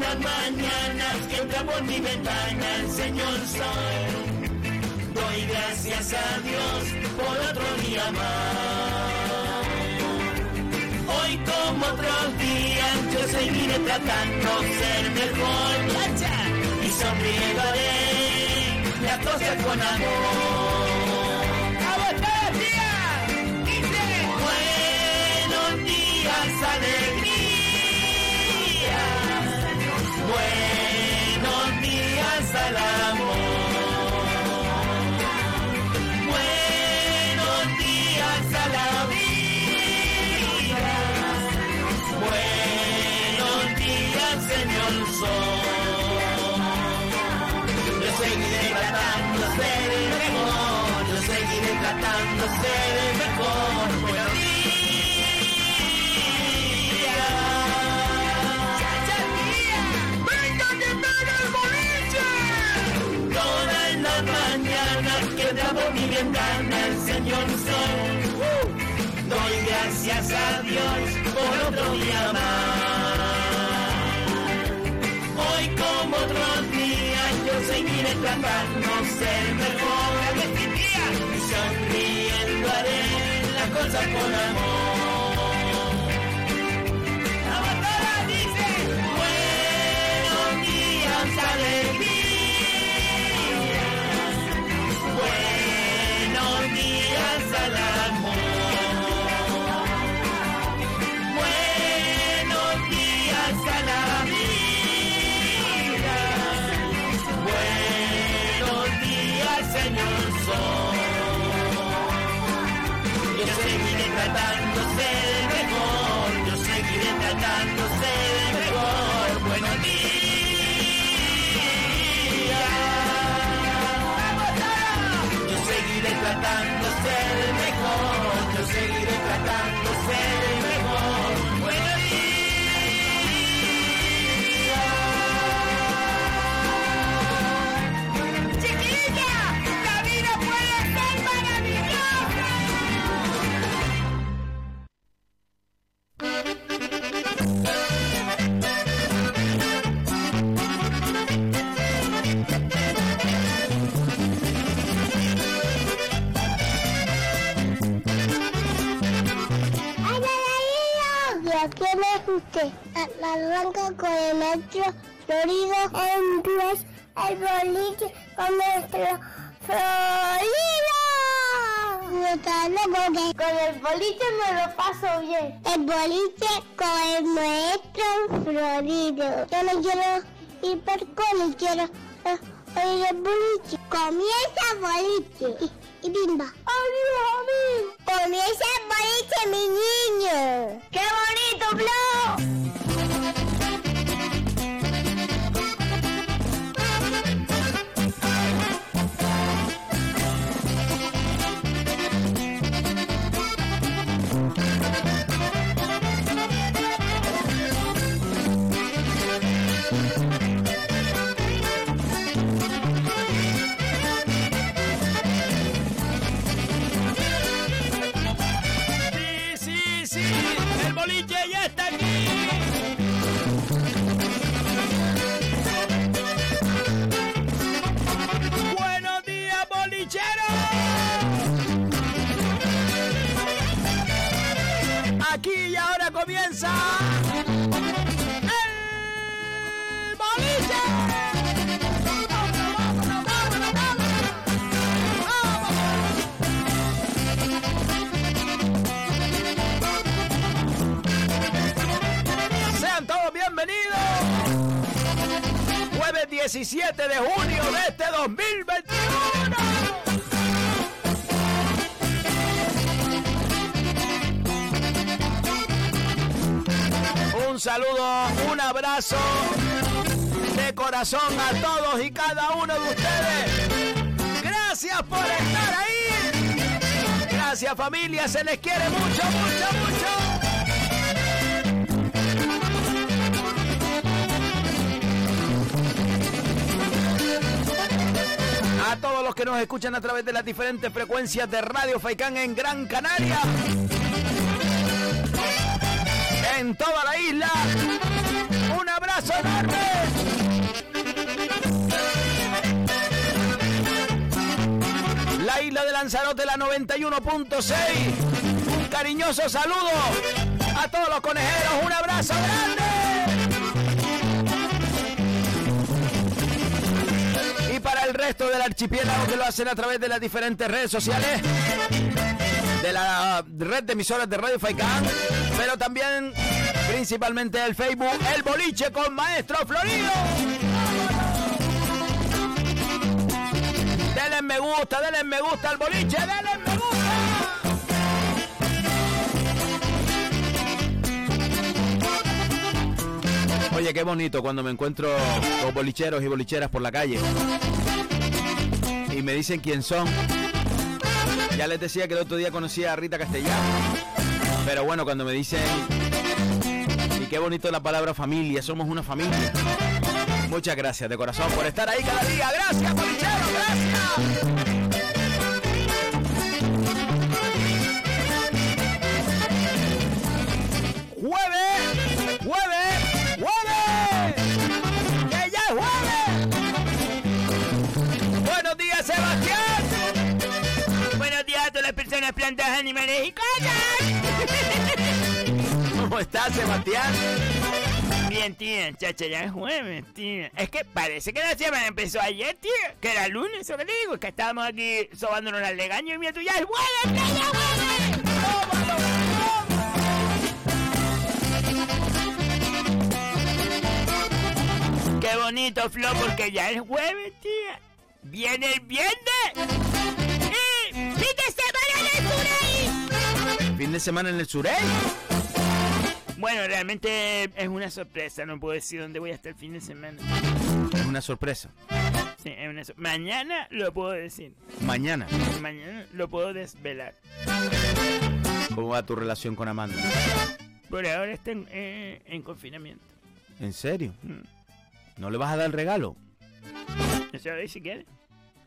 las mañanas que entra por mi ventana el señor sol. Doy gracias a Dios por otro día más. Hoy como otros días yo seguiré tratando ser mejor. Y sonriendo las cosas con amor. Tratando de mejor. Buenos días. por mi ventana el señor sol. Doy gracias a Dios por otro día más. Hoy como otros días yo seguiré tratando ser mejor. Cosas con amor. dice, buenos días, alegría. al amor. Buenos usted? La blanca con el metro Florido Honduras, el boliche con nuestro Florido. con el boliche me lo paso bien. El boliche con el maestro Florido. Yo no quiero ir por cole, quiero oír el boliche. Comienza el boliche. Y, bimba. ¡Adiós, a mí! Comienza el boliche, mi niño. ¡Qué bonito, Flo! Buenos días, bolichero. Aquí y ahora comienza 17 de junio de este 2021. Un saludo, un abrazo de corazón a todos y cada uno de ustedes. Gracias por estar ahí. Gracias familia, se les quiere mucho, mucho, mucho. Todos los que nos escuchan a través de las diferentes frecuencias de Radio Faicán en Gran Canaria. En toda la isla. Un abrazo abrazo enorme. La isla de Lanzarote, la 91.6. Un cariñoso saludo a todos los conejeros. Un abrazo grande. Resto del archipiélago que lo hacen a través de las diferentes redes sociales de la red de emisoras de Radio Faicán, pero también principalmente el Facebook El Boliche con Maestro Florido. Denle me gusta, denle me gusta al boliche, denle me gusta. Oye, qué bonito cuando me encuentro con bolicheros y bolicheras por la calle. Y me dicen quién son. Ya les decía que el otro día conocí a Rita Castellano. Pero bueno, cuando me dicen... Y qué bonito la palabra familia, somos una familia. Muchas gracias de corazón por estar ahí cada día. Gracias, bolichero, gracias. Plantas, animales y cosas. ¿Cómo estás, Sebastián? Bien, tía, chacha, ya es jueves, tía. Es que parece que la semana empezó ayer, tía. Que era lunes, eso que le digo. Que estábamos aquí sobándonos las legañas y mira tú, ya es jueves, ya es jueves. Qué bonito, Flo, porque ya es jueves, tía. Viene el viernes. Fin de semana en el Surey. Bueno, realmente es una sorpresa. No puedo decir dónde voy a estar el fin de semana. Es una sorpresa. Sí, es una sor- Mañana lo puedo decir. Mañana. Mañana lo puedo desvelar. ¿Cómo va tu relación con Amanda? Por ahora está en, eh, en confinamiento. ¿En serio? Mm. ¿No le vas a dar el regalo? Eso es si quiere.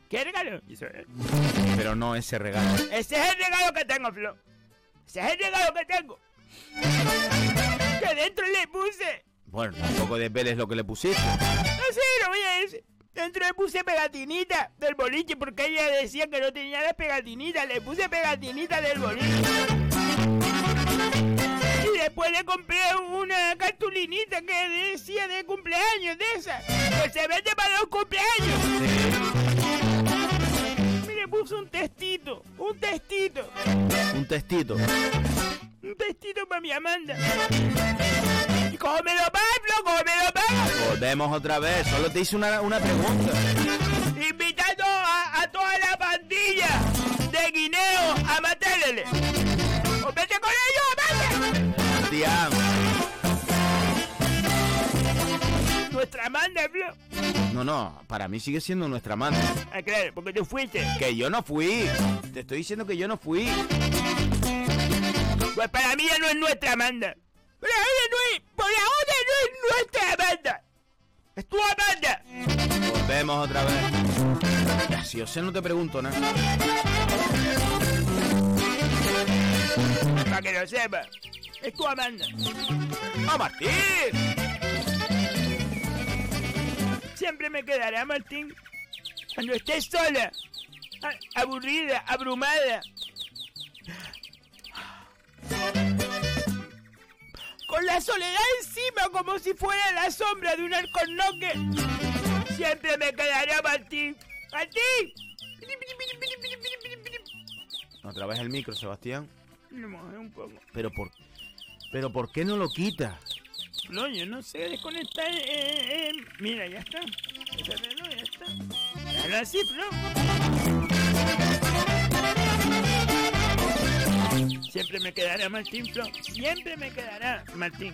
¿Qué regalo? Eso es. Pero no ese regalo. Ese es el regalo que tengo, Flo. Ese es el regalo que tengo. Que dentro le puse. Bueno, tampoco desveles lo que le pusiste. No sé, lo voy a decir. Dentro le puse pegatinita del boliche porque ella decía que no tenía las pegatinitas. Le puse pegatinita del boliche. Y después le compré una cartulinita que decía de cumpleaños de esa. Que se vende para los cumpleaños. Le puse un testito. Un testito. Un testito. Un testito para mi Amanda. Y cómelo Pablo, cómelo Pablo. Volvemos otra vez. Solo te hice una, una pregunta. invitando a, a toda la pandilla de Guineo a matarle. ¡O vete con ellos! Tía, Nuestra Amanda, Flo. no, no. Para mí sigue siendo nuestra Amanda. Ah, claro, porque tú fuiste. Que yo no fui. Te estoy diciendo que yo no fui. Pues para mí ya no es nuestra Amanda. Por ahora no es, por ahora no es nuestra Amanda. Es tu Amanda. Volvemos otra vez. Ya, si yo sé, no te pregunto nada. Para que lo sepa. Es tu Amanda. ¡Ah, Martín! Siempre me quedará, Martín. Cuando estés sola, aburrida, abrumada. Con la soledad encima, como si fuera la sombra de un alcornoque. Siempre me quedará, Martín. ¡Martín! Otra vez el micro, Sebastián. Un poco. Pero por, pero ¿por qué no lo quitas? No, yo no sé desconectar. Mira, ya está. Ya está. Déjalo así, Flo. Siempre me quedará Martín, Flo. Siempre me quedará Martín.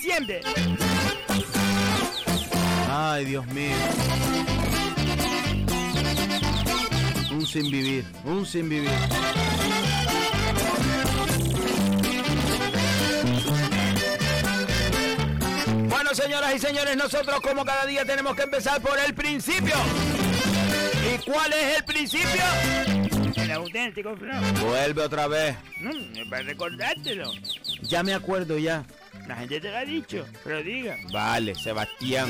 Siempre. Ay, Dios mío. Un sin vivir, un sin vivir. Bueno, señoras y señores, nosotros como cada día tenemos que empezar por el principio. ¿Y cuál es el principio? El auténtico. Vuelve otra vez. Es para recordártelo. Ya me acuerdo ya. La gente te lo ha dicho, pero diga. Vale, Sebastián.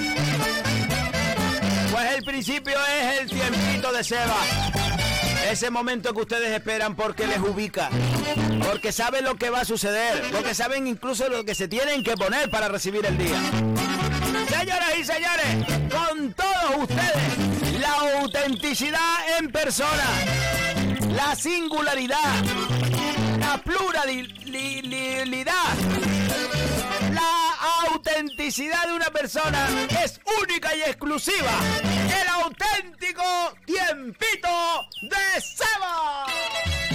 Pues el principio es el tiempito de Seba. Ese momento que ustedes esperan porque les ubica. Porque saben lo que va a suceder. Porque saben incluso lo que se tienen que poner para recibir el día. Señoras y señores, con todos ustedes, la autenticidad en persona. La singularidad. La pluralidad. La autenticidad de una persona es única y exclusiva. El auténtico tiempito de Seba.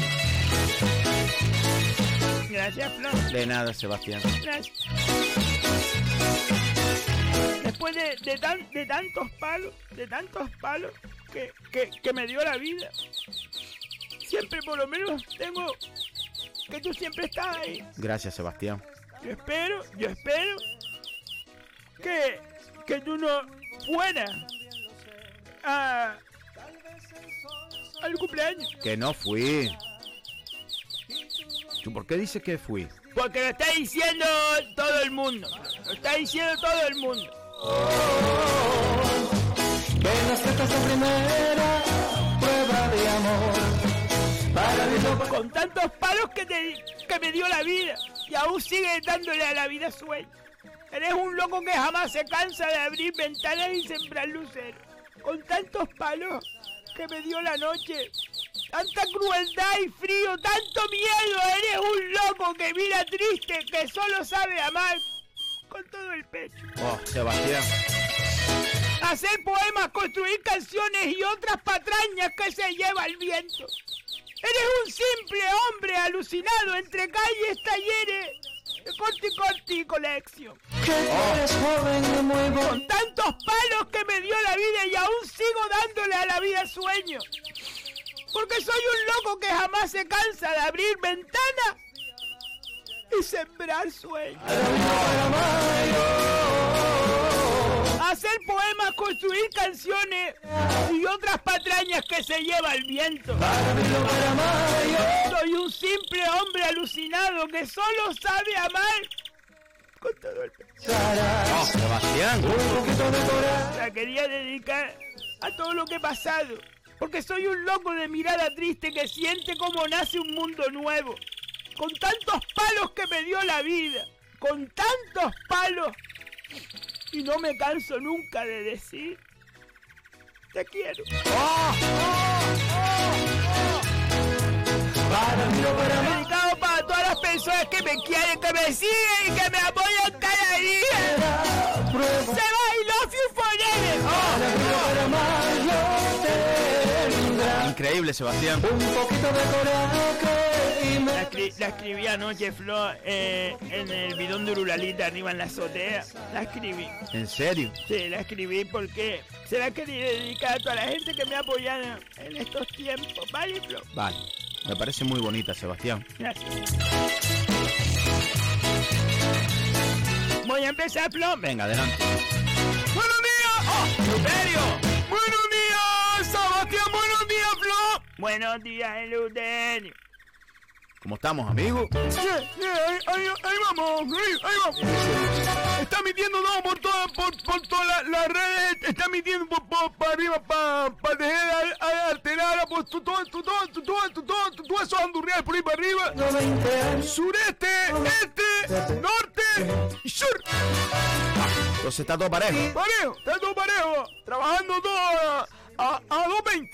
Gracias, Flor. De nada, Sebastián. Gracias. Después de, de, tan- de tantos palos, de tantos palos que, que, que me dio la vida, siempre por lo menos tengo que tú siempre estás ahí. Gracias, Sebastián. Yo espero, yo espero que, que tú no fueras a, al cumpleaños. Que no fui. ¿Tú por qué dices que fui? Porque lo está diciendo todo el mundo. Lo está diciendo todo el mundo. Con tantos palos que, te, que me dio la vida y aún sigue dándole a la vida sueño. Eres un loco que jamás se cansa de abrir ventanas y sembrar luceros. Con tantos palos que me dio la noche. Tanta crueldad y frío, tanto miedo. Eres un loco que mira triste, que solo sabe amar con todo el pecho. Oh, Sebastián. Hacer poemas, construir canciones y otras patrañas que se lleva el viento. Eres un simple hombre alucinado entre calles, talleres, corti corti colección. Con tantos palos que me dio la vida y aún sigo dándole a la vida sueños. Porque soy un loco que jamás se cansa de abrir ventanas y sembrar sueños. Hacer poemas, construir canciones y otras patrañas que se lleva el viento. Soy un simple hombre alucinado que solo sabe amar con todo el pecho. Oh, Sebastián. La quería dedicar a todo lo que he pasado. Porque soy un loco de mirada triste que siente como nace un mundo nuevo. Con tantos palos que me dio la vida. Con tantos palos. Y no me canso nunca de decir. Te quiero. Dedicado para todas las personas que me quieren, que me siguen y que me apoyan cada día. Se va Increíble, Sebastián. La, escri- la escribí anoche, Flo, eh, en el bidón de Urulalita arriba en la azotea. La escribí. ¿En serio? Sí, la escribí porque se la quería dedicar a toda la gente que me ha apoyado en estos tiempos. ¿Vale, Flo? Vale. Me parece muy bonita, Sebastián. Gracias. Voy a empezar, Flo. Venga, adelante. ¡Buenos días! ¡Oh! ¡Buenos días, Sebastián! ¡Buenos! ¡Buenos días, Eleuterio! ¿Cómo estamos, amigos? Yeah, yeah, ahí, ahí- ahí vamos, ahí, ahí vamos. Está metiendo todo por todas por, por todas las las redes, está metiendo por, por, para arriba, para pa Tejeda, a- a- alterada, por tu- todo, tu- todo, todo, todo, tu- todos esos andurriales por ahí para arriba. Sureste, este, norte y sur. Entonces está todo parejo. Parejo, está todo parejo, trabajando todo a, a, a 2.20,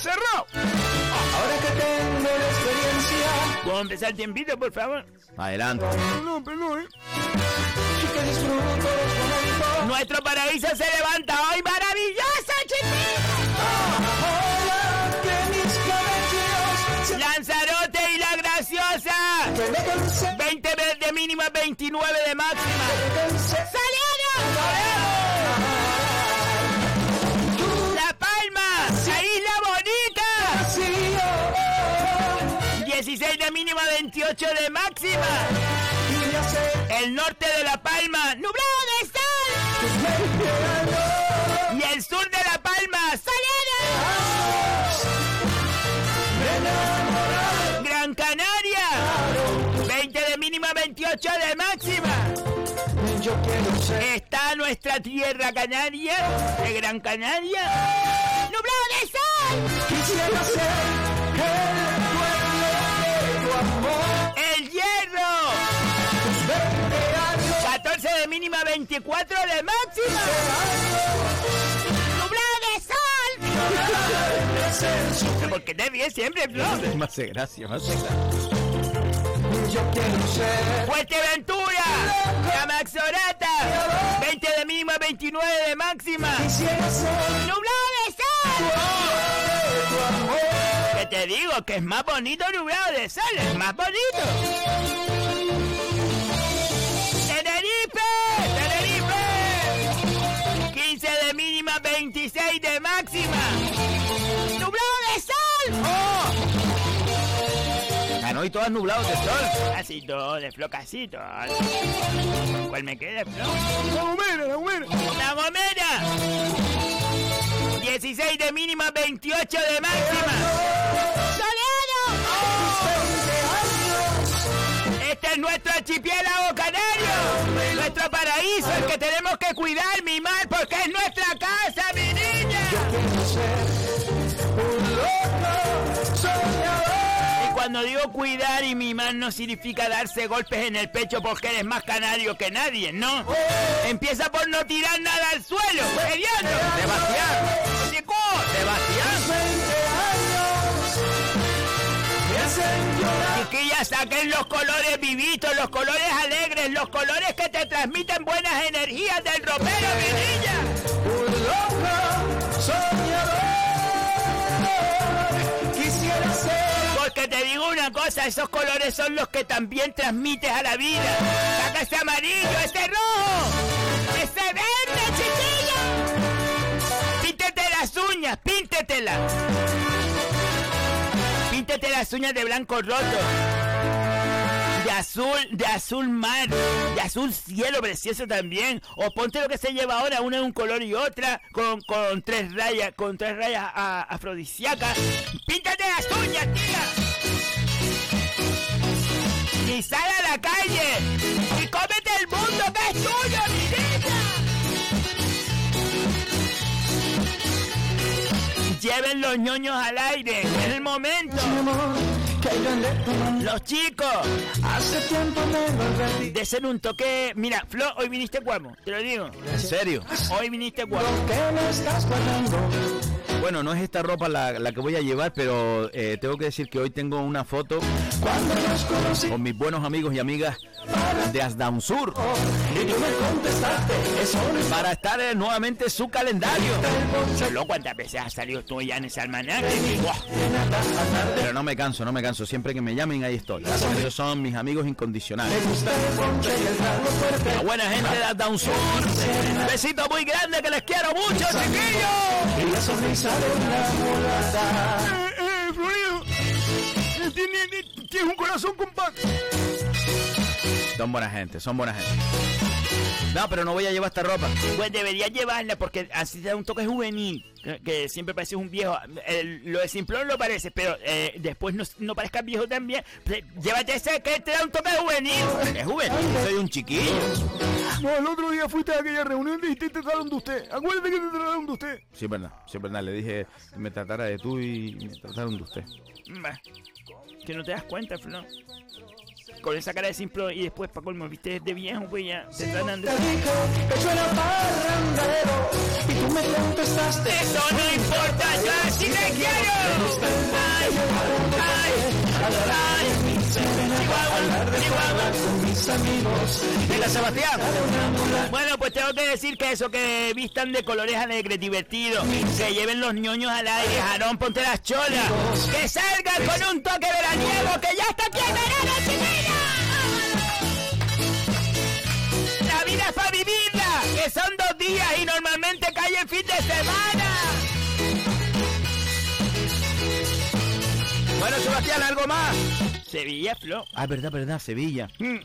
cerrado. Ahora que tengo la experiencia, ¿Puedo empezar el tiempito, por favor? Adelante. No, perdón, eh. que disfruto los momentos. Nuestro paraíso se levanta hoy maravilloso, se Lanzarote y la graciosa. me cansé, 20 de- mínima, 29 de máxima. me mínima, 28 de máxima. El norte de La Palma, nublado me Y el sur de La Palma, soleado. Gran Canaria, 20 de mínima, 29 28 de máxima. Está nuestra tierra canaria, de Gran Canaria. ¡Nublado de sol! De mínima, 24 de máxima. ¡Nublado de sol! ¿Por qué te ríes siempre, Flor? Me hace gracia, me hace gracia. Yo quiero ser ¡Fuerteventura! ¡La Maxorata! 20 de mínima, 29 de máxima. Quisiera ser ¡Nublado de sol! Que te digo que es más bonito nublado de sol, es más bonito. De máxima. ¡Nublado de sol! ¡Oh! Ganó y todas nublados de sol. Casi todo, de flocacito. ¿Cuál me queda, Flo? La gomera, la gomera. ¡La Gomera! 16 de mínima, 28 de máxima. ¡Soleado! Este es nuestro archipiélago canario, nuestro paraíso, el que tenemos que cuidar, mimar, porque es nuestra Y cuando digo cuidar y mimar no significa darse golpes en el pecho porque eres más canario que nadie, ¿no? Empieza por no tirar nada al suelo, ¡Hediando! Sebastián. ¡Chico! Sebastián. 20 años me hacen llorar Chiquillas, saquen los colores vivitos, los colores alegres, los colores que te transmiten buenas energías del ropero, mi niña. Cosa, esos colores son los que también transmites a la vida. Saca ese amarillo, ese rojo, ese verde, chiquillo. Píntete las uñas, píntetelas. Píntete las uñas de blanco roto. De azul, de azul mar, de azul cielo precioso también. O ponte lo que se lleva ahora, una de un color y otra, con, con tres rayas, con tres rayas afrodisíacas. Píntate las uñas, tía. Y sal a la calle. Y cómete el mundo que es tuyo, mi niña. Lleven los ñoños al aire, es el momento. Los chicos, Hace tiempo me de ser un toque. Mira, Flo, hoy viniste guapo, te lo digo. ¿En serio? Hoy viniste guapo. que me estás guardando Bueno, no es esta ropa la, que voy a llevar, pero eh, tengo que decir que hoy tengo una foto con mis buenos amigos y amigas de Asdown Sur para estar eh, nuevamente su calendario. Flo, ¿cuántas veces has salido tú ya en ese almanaque? Pero no me canso, no me canso. Siempre que me llamen, ahí estoy. Ellos son mis amigos incondicionales. La buena gente de Asdown Sur. Besito muy grande que les quiero mucho, chiquillos. Eh, eh, Florido. Tiene, tiene un corazón compacto. Son buena gente, son buena gente. No, pero no voy a llevar esta ropa. Pues deberías llevarla porque así te da un toque juvenil. Que, que siempre pareces un viejo. El- lo de Simplón lo parece, pero eh, después no, no parezcas viejo también. Pues, Llévate ese que te da un toque juvenil. Es juvenil, soy un chiquillo. No, el otro día fuiste a aquella reunión y te trataron de usted. Acuérdate que te trataron de usted. Sí, verdad, sí, verdad. Le dije que me tratara de tú y me trataron de usted. Bah, Que no te das cuenta, Flo. Con esa cara de simple y después, para colmo, viste de viejo, pues ya te tratan de. Te dije que yo era parrandero y tú me contestaste Eso no importa, yo así te quiero. Ay, ay, ay. Venga, Sebastián. Bueno, pues tengo que decir que eso, que vistan de colores alegres, divertidos, que lleven los ñoños al aire, Jarón, ponte las cholas, que salgan con un toque veraniego, que ya está aquí el verano, chiquilla. La vida es para vivirla, que son dos días y normalmente cae el fin de semana. Bueno, Sebastián, ¿algo más? Sevilla, Flo. Ah, verdad, verdad, Sevilla. Mm.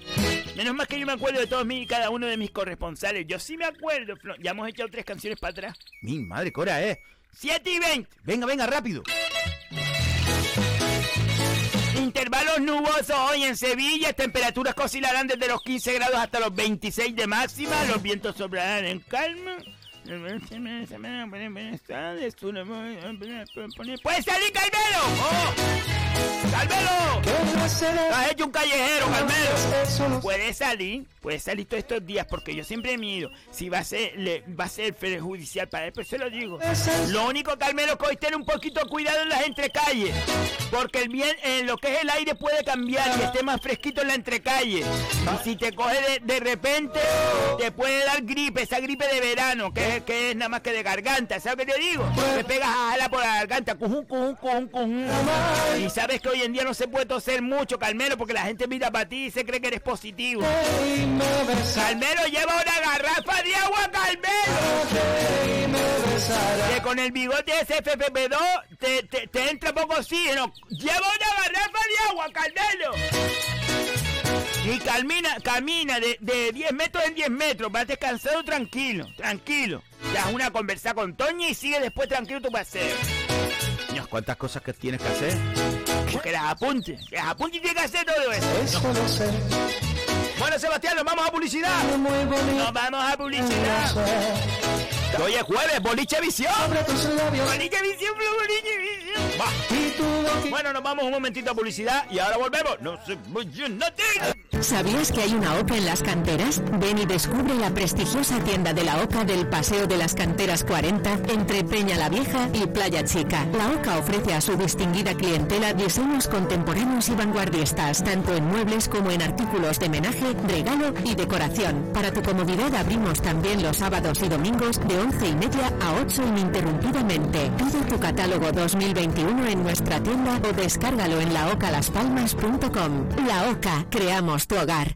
Menos más que yo me acuerdo de todos mis y cada uno de mis corresponsales. Yo sí me acuerdo, Flo. Ya hemos echado tres canciones para atrás. Mi madre, Cora, ¿eh? 7 y 20. Venga, venga, rápido. Intervalo menos nuboso hoy en Sevilla. Temperaturas oscilarán desde los 15 grados hasta los 26 de máxima. Los vientos soplarán en calma. ¡Puede salir Calvero! ¡Oh! ¡Calvero! Has hecho un callejero, Calvero. Puede salir, puede salir todos estos días porque yo siempre mido si va a ser, le, va a ser perjudicial para él, pues se lo digo. Lo único, Calvero, que hoy ten un poquito cuidado en las entrecalles, porque el bien, en lo que es el aire puede cambiar y esté más fresquito en la entrecalle. Y si te coge de, de repente, te puede dar gripe, esa gripe de verano, que es, que es nada más que de garganta, ¿sabes qué te digo? Te pegas a jala por la garganta, cujun, cujun, cujun, cujun. Y sabes que hoy en día no se puede toser mucho, Calmero, porque la gente mira para ti y se cree que eres positivo. Calmero, lleva una garrafa de agua, Calmero. Que con el bigote ese FFP2 te, te, te entra poco oxígeno. Lleva una garrafa de agua, Calmero. Y camina, camina de, de 10 metros en 10 metros, vas descansado tranquilo, tranquilo. Ya es una conversa con Toña y sigue después tranquilo tu paseo. Dios, ¿Cuántas cosas que tienes que hacer? Que las apunte, que las apunte y tiene que hacer todo eso. Eso lo sé, Bueno, Sebastián, nos vamos a publicidad. muy bonito. Nos vamos a publicidad. Hoy es jueves, boliche visión. Boliche visión, boliche visión. Va. Bueno, nos vamos un momentito a publicidad y ahora volvemos. No se vayan, no te- ¿Sabías que hay una OCA en las canteras? Ven y descubre la prestigiosa tienda de la OCA del Paseo de las Canteras 40 entre Peña la Vieja y Playa Chica. La OCA ofrece a su distinguida clientela diseños contemporáneos y vanguardistas, tanto en muebles como en artículos de menaje, regalo y decoración. Para tu comodidad abrimos también los sábados y domingos de 11 y media a 8 ininterrumpidamente. Pide tu catálogo 2021 en nuestra tienda o descárgalo en laocalaspalmas.com. La OCA, creamos tu hogar.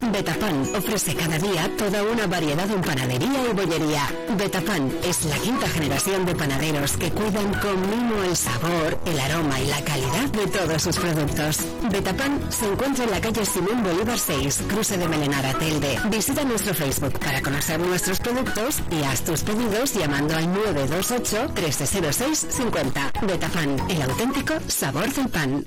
Betapan ofrece cada día toda una variedad en panadería y bollería. Betapan es la quinta generación de panaderos que cuidan con mimo el sabor, el aroma y la calidad de todos sus productos. Betapan se encuentra en la calle Simón Bolívar 6, cruce de Melenara Telde. Visita nuestro Facebook para conocer nuestros productos y haz tus pedidos llamando al 928 1306 50. Betapan, el auténtico sabor del pan.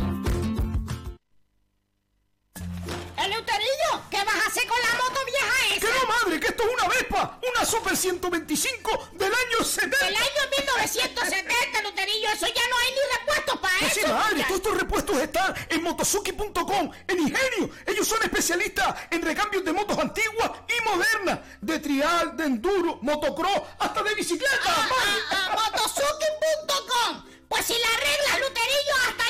Madre! ¡Que esto es una Vespa! ¡Una Super 125 del año 70! ¡El año 1970, Eleuterillo! ¡Eso ya no hay ni repuestos para Pues sí, eso! madre, Ya- todos estos repuestos están en motosuki.com, en Ingenio. Ellos son especialistas en recambios de motos antiguas y modernas, de trial, de enduro, motocross, hasta de bicicleta. Ah, madre. ah, ah, Motosuki.com Pues si la arreglas, Luterillo, hasta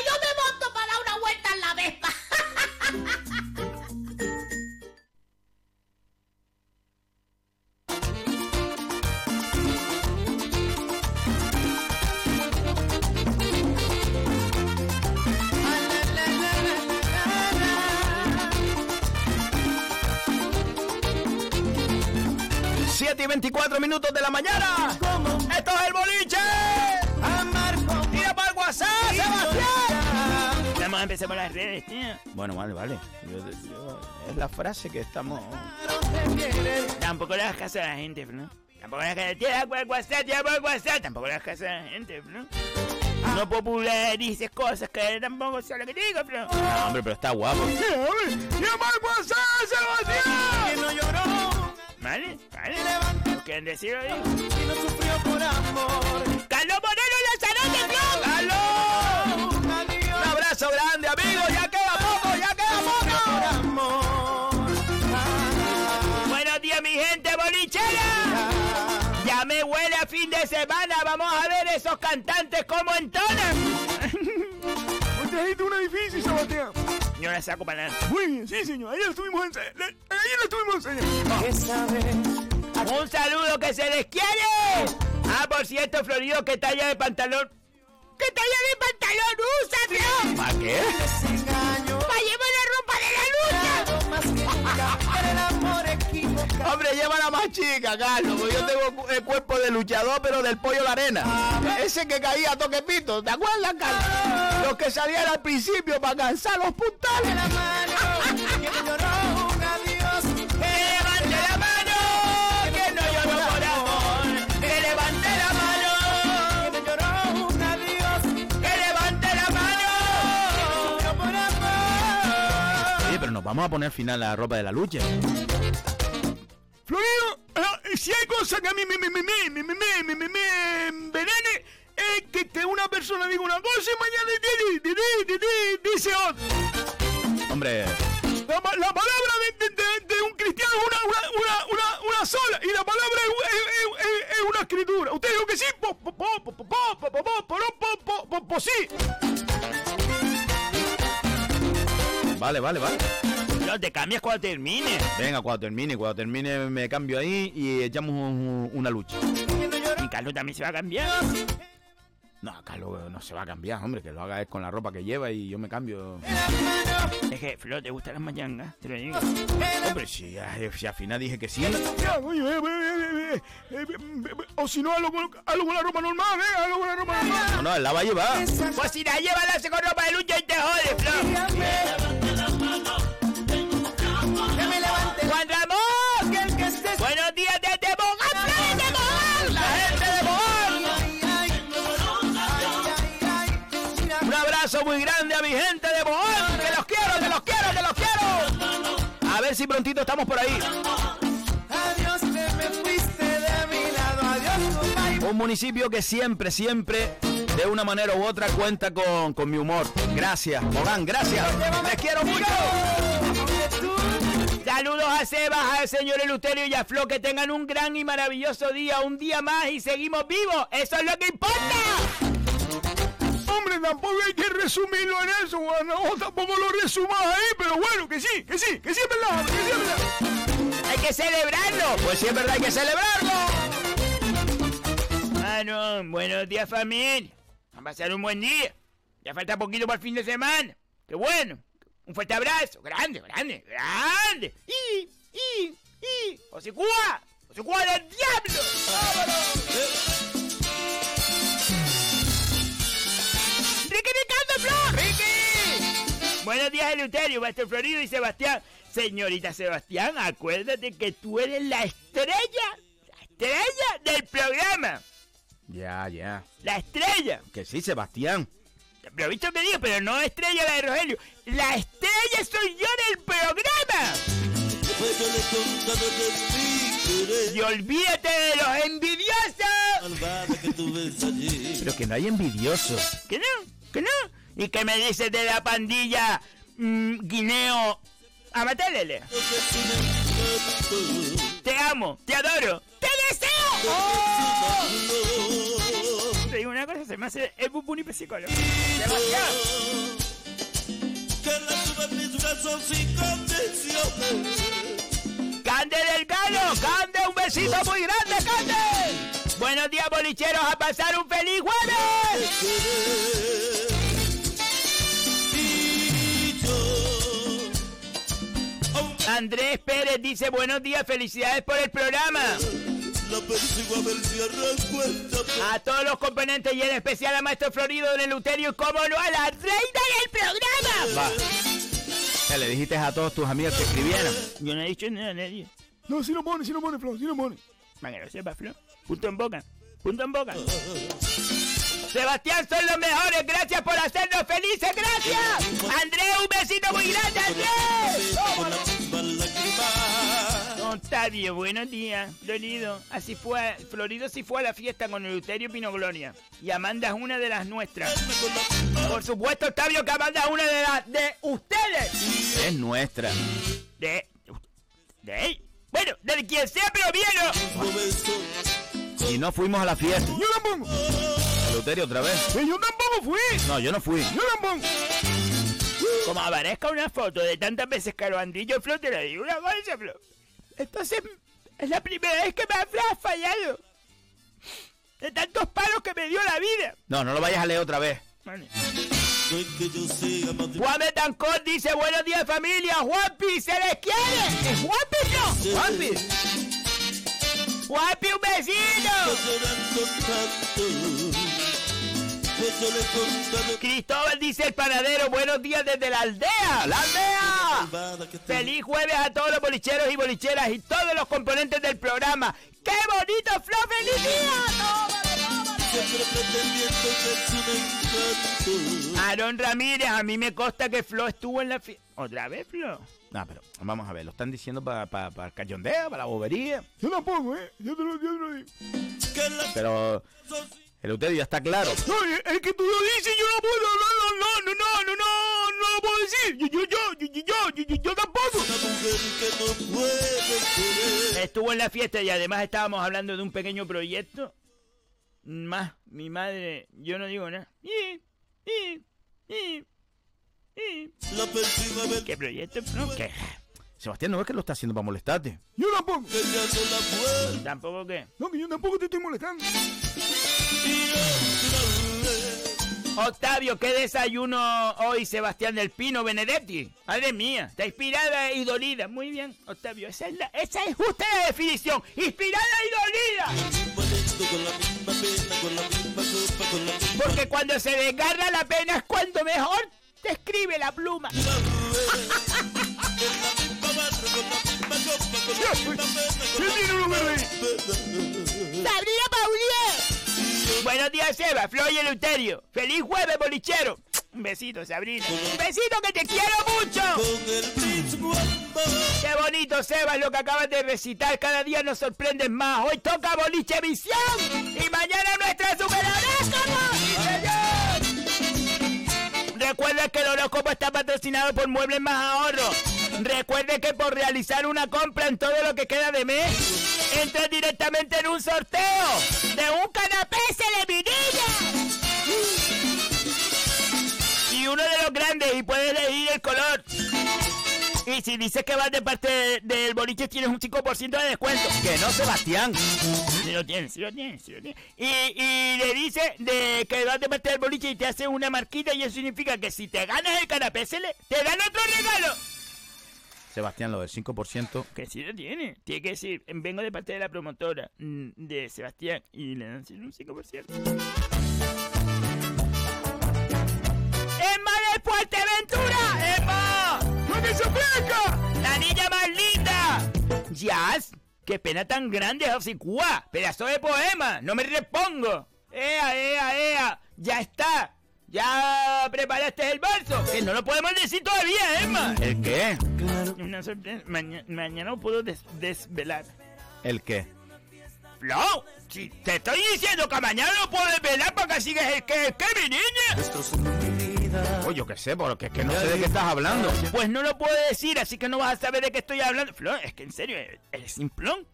7 y 24 minutos de la mañana. Esto es el boliche. Tira para el WhatsApp, Sebastián. Vamos, empecemos las redes, tío. Bueno, vale, vale. Yo, yo, es la frase que estamos. Tampoco le das caso a la gente, ¿no? Tampoco le das caso. Tira para el WhatsApp, tira para el WhatsApp. Tampoco le das caso a la gente, ¿no? No popularices cosas que tampoco sé lo que digo, pero. No, hombre, pero está guapo. ¡Llama al WhatsApp, Sebastián! ¡Que no lloró! ¿Vale? ¿Vale? ¿Quién decir hoy? Y no sufrió por amor. ¡Carlos Moreno Un abrazo grande, amigo. Ya queda poco, ya queda poco. Buenos días, mi gente bolichera. Ya me huele a fin de semana. Vamos a ver esos cantantes cómo entonan. Hoy trajiste una difícil, Sebastián. Saco para nada. Muy bien, sí, señor. Ayer estuvimos en... Ayer estuvimos en... Un saludo que se les quiere. Ah, por cierto, Florido, ¿qué talla de pantalón? ¿Qué talla de pantalón usas? ¿Para qué? ¡Para llevar la ropa de la lucha! Hombre, lleva la más chica, Carlos. porque Yo tengo el cuerpo de luchador, pero del pollo de la arena. Ese que caía a toquepito, ¿te acuerdas, Carlos? Los que salían al principio para cansar los puntales. ¡Que levante la mano! Vamos a poner final a la ropa de la lucha. Florido, eh, si hay cosas que a mí me, me, me, me, me, me, me, me, me, me envenene, es que, que una persona diga una cosa y mañana di- di- di- di- di- dice otra. Hombre, La, pa- la palabra de, de- de- de un cristiano es una, una, una, una, una sola y la palabra es, es- es- es- es una escritura. Usted dijo que sí, po, po, po, po, po, po, po, po, po, po, po, po, po, po, sí. vale, vale, vale. Te cambias cuando termine. Venga, cuando termine, cuando termine me cambio ahí y echamos un- una lucha. Y Carlos también se va a cambiar. No, Carlos no se va a cambiar, hombre, que lo haga es con la ropa que lleva y yo me cambio. Es que, Flo, ¿te gustan las mayangas? Te lo digo. Hombre, si, eh, si al final dije que sí. O si no, hazlo con, hazlo con la ropa normal, ¿eh? Hazlo con la ropa normal. No, no, él la va a llevar. Pues si la lleva, la hace con ropa de lucha y te jode, Flo. Si prontito estamos por ahí. Adiós, que me fuiste de mi lado. Adiós. Un municipio que siempre, siempre, de una manera u otra, cuenta con, con mi humor. Gracias, Mogán, gracias. Les quiero mucho. Saludos a Sebas, al señor Eleuterio y a Flo. Que tengan un gran y maravilloso día. Un día más y seguimos vivos. Eso es lo que importa. Hombre, tampoco hay que resumirlo en eso, Juan. No, tampoco lo resumas ahí, pero bueno, que sí, que sí, que sí es verdad, que sí es verdad. Hay que celebrarlo. Pues sí, es verdad, hay que celebrarlo. Bueno, buenos días familia. A pasar un buen día. Ya falta poquito para el fin de semana. Qué bueno. Un fuerte abrazo. Grande, grande, grande. Y, y, y. Osicua. Osicua del diablo. ¡Ricky ¡Ricky! Buenos días, Eleuterio, Maestro Florido y Sebastián. Señorita Sebastián, acuérdate que tú eres la estrella, la estrella del programa. Ya, ya. La estrella. Que sí, Sebastián. Pero visto que digo, pero no estrella la de Rogelio. La estrella soy yo del programa. Y olvídate de los envidiosos. Pero que no hay envidioso. ¿Que no? ¿Que no? ¿Y qué me dices de la pandilla mm, Guineo Amatelele? Te amo, te adoro, te deseo. ¡Oh! Te digo una cosa, se me hace el bubuni psicólogo. ¡Cande Delgado! ¡Cande! ¡Un besito muy grande, Cande! Buenos días, bolicheros, a pasar un feliz jueves. Andrés Pérez dice buenos días, felicidades por el programa. A todos los componentes y en especial a Maestro Florido en el Luterio, como no a la reina del programa. Va. Ya le dijiste a todos tus amigos que escribieran. Yo no he dicho nada a nadie. No, si lo pone, si lo pone, Flo, si lo pone. Para que lo sepa, Flo. Punto en boca. Punto en boca. Sebastián, son los mejores. Gracias por hacernos felices. Gracias. Andrés, un besito muy grande, Andrés. Octavio, buenos días. Florido, así fue. Florido sí fue a la fiesta con Eleuterio Pino Gloria. Y Amanda es una de las nuestras. Por supuesto, Octavio, que Amanda es una de las de ustedes. Es nuestra. De. De él. Bueno, de quien sea, pero. ¿no? Y no fuimos a la fiesta. Yo tampoco. Eleuterio otra vez. Yo tampoco fui. No, yo no fui. Yo tampoco. Como aparezca una foto de tantas veces que lo han dicho, Flo, te lo digo una cosa, Flo. Entonces, es la primera vez que me ha fallado. De tantos palos que me dio la vida. No, no lo vayas a leer otra vez. Vale. Juan Betancor dice, buenos días familia, Juanpi, se les quiere. ¿Es Juanpi no? Juanpi. Juanpi, un besito. Cristóbal dice el panadero, buenos días desde la aldea, la aldea. Feliz jueves a todos los bolicheros y bolicheras y todos los componentes del programa. ¡Qué bonito, Flo! ¡Feliz día! Aaron Ramírez, a mí me consta que Flo estuvo en la fiesta. ¿Otra vez, Flo? No, pero vamos a ver, lo están diciendo para pa, pa cachondeo, para la bobería. Yo tampoco, ¿eh? Yo te lo, yo te lo digo. Pero Eleuterio ya está claro. No, es que tú lo dices, yo no puedo, no, no, no, no, no, no, no lo puedo decir. Yo, yo, yo, yo, yo, yo, yo tampoco. Estuvo en la fiesta y además estábamos hablando de un pequeño proyecto. Más, mi madre, yo no digo nada. Y, y, y, y. ¿Qué proyecto? No, ¿qué? Sebastián, no es que lo está haciendo para molestarte. Yo tampoco. ¿Tampoco qué? No, que yo tampoco te estoy molestando. Octavio, ¿qué desayuno hoy Sebastián del Pino Benedetti? Madre mía, está inspirada y dolida. Muy bien, Octavio, esa es, la, esa es justa la definición. Inspirada y dolida. Porque cuando se desgarra la pena es cuando mejor te escribe la pluma. ¡Sabrina Paulier! Buenos días, Seba, Flo y Eleuterio. ¡Feliz jueves, bolichero! Un besito, Sabrina. Un besito que te quiero mucho. Qué bonito, Seba, lo que acabas de recitar. Cada día nos sorprendes más. Hoy toca Boliche Visión. Y mañana nuestra super horóscopo. ¡Sí, señor! Recuerda que el horóscopo está patrocinado por Muebles Más Ahorro. Recuerde que por realizar una compra en todo lo que queda de mes, entra directamente en un sorteo de un canapé Celevinilla. Y uno de los grandes y puedes elegir el color. Y si dices que vas de parte de- del boliche tienes un 5% de descuento. Que no, Sebastián. Si lo tienes, si lo tienes, si lo tienes. Y, y le dice de que vas de parte del boliche y te hace una marquita y eso significa que si te ganas el canapé Cele, te dan otro regalo. Sebastián, lo del 5%. Que sí lo tiene. Tiene que decir, vengo de parte de la promotora mm, de Sebastián y le dan un 5%. ¡Emma de Fuerteventura! ¡La niña más linda! ¡Jazz! ¡Qué pena tan grande, Josicua! ¡Pedazo de poema! ¡No me repongo! ¡Ea, ea, ea! ¡Ya está! ¿Ya preparaste el verso? Que no lo podemos decir todavía, Emma. ¿El qué? Una sorpresa. Maña- mañana puedo des- desvelar. ¿El qué? Flo, si te estoy diciendo que mañana lo puedo desvelar para que sigas el que, el que, mi niña. Oye, yo qué sé, porque es que no sé de qué estás hablando. Pues no lo puedo decir, así que no vas a saber de qué estoy hablando. Flo, es que en serio, eres- simplón.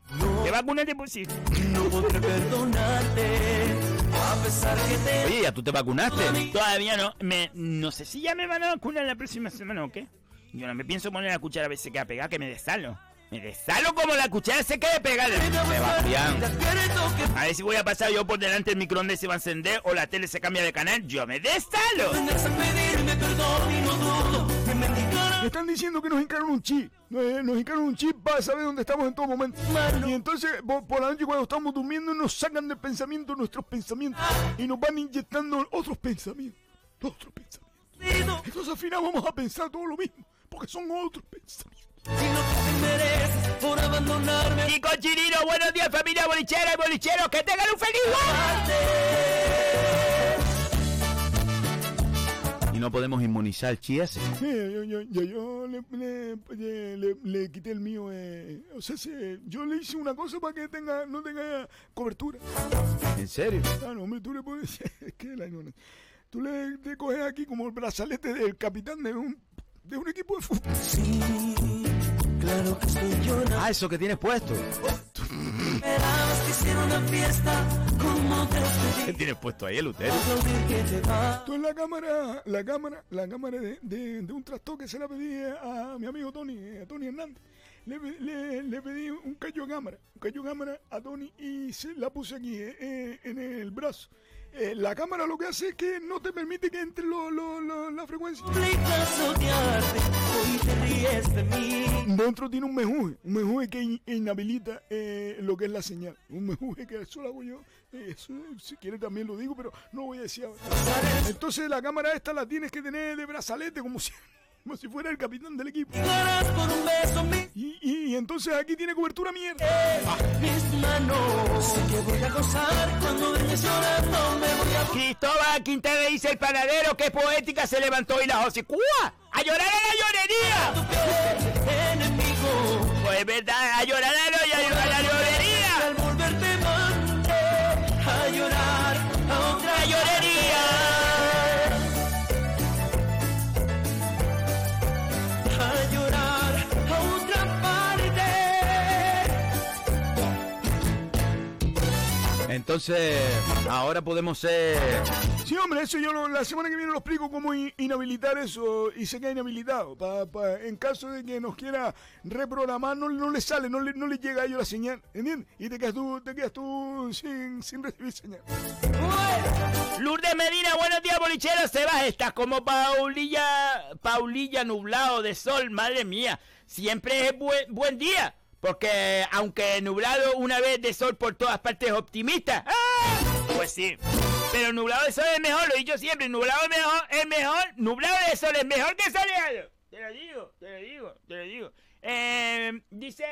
¿Qué vacuna te pusiste? No podré perdonarte, a pesar que te Oye, ¿ya tú te vacunaste? Todavía no. Me, no sé si ya me van a vacunar la próxima semana o qué. Yo no me pienso poner la cuchara a ver si se queda pegada, que me desalo. Me desalo como la cuchara se quede pegada. Sebastián. A ver si voy a pasar yo por delante el microondas se va a encender o la tele se cambia de canal. Yo me desalo. Me están diciendo que nos hincaron un chip. Eh, Nos hincaron un chip para saber dónde estamos en todo momento. Y entonces, por, por la noche cuando estamos durmiendo, nos sacan del pensamiento nuestros pensamientos. Y nos van inyectando otros pensamientos. Otros pensamientos. Entonces al final vamos a pensar todo lo mismo. Porque son otros pensamientos. Por abandonarme. Chico Chirino, buenos días familia bolichera y bolicheros. Que tengan un feliz Y no podemos inmunizar el chi ese. Sí, yo, yo, yo, yo le, le, le- le- quité el mío. eh, o sea, se- yo le hice una cosa para que tenga, no tenga cobertura. ¿En serio? Ah, no, hombre, tú le puedes es que la. Tú le te coges aquí como el brazalete del capitán de un, de un equipo de fútbol. Claro que estoy llorando. Ah, eso que tienes puesto. ¿Qué tienes puesto ahí, el utero? Tú en la cámara, la cámara, la cámara de, de, de un trastoque se la pedí a mi amigo Tony, a Tony Hernández. Le, le- le pedí un callo de cámara, un callo de cámara a Tony y se la puse aquí eh, eh, en el brazo. Eh, la cámara lo que hace es que no te permite que entre lo, lo- lo- la frecuencia. Dentro tiene un mejuje, un mejuje que in- inhabilita eh, lo que es la señal. Un mejuje que eso lo hago yo. eh, eso, si quieres también lo digo, pero no voy a decir ahora. Entonces la cámara esta la tienes que tener de brazalete como si, como si fuera el capitán del equipo. Y, y- y entonces aquí tiene cobertura mierda. Cristóbal Quintana dice el panadero que poética se levantó y la hocicúa a llorar a la llorería. Pues es verdad, a llorar a la, a Entonces, ahora podemos ser. Sí, hombre, eso yo lo- la semana que viene lo explico cómo in- inhabilitar eso y se queda inhabilitado. Pa- pa- en caso de que nos quiera reprogramar, no, no le sale, no le, no le llega a ellos la señal, ¿entiendes? Y te quedas tú, te quedas tú sin, sin recibir señal. Lourdes Medina, buenos días, bolicheros. Sebas, estás como Paulilla, Paulilla nublado de sol, madre mía. Siempre es buen, buen día. Porque aunque nublado una vez de sol por todas partes es optimista. ¡Ah! Pues sí. Pero nublado de sol es mejor, lo he dicho siempre. Nublado es mejor, es mejor. Nublado de sol es mejor que soleado. Te lo digo, te lo digo, te lo digo. Eh, dice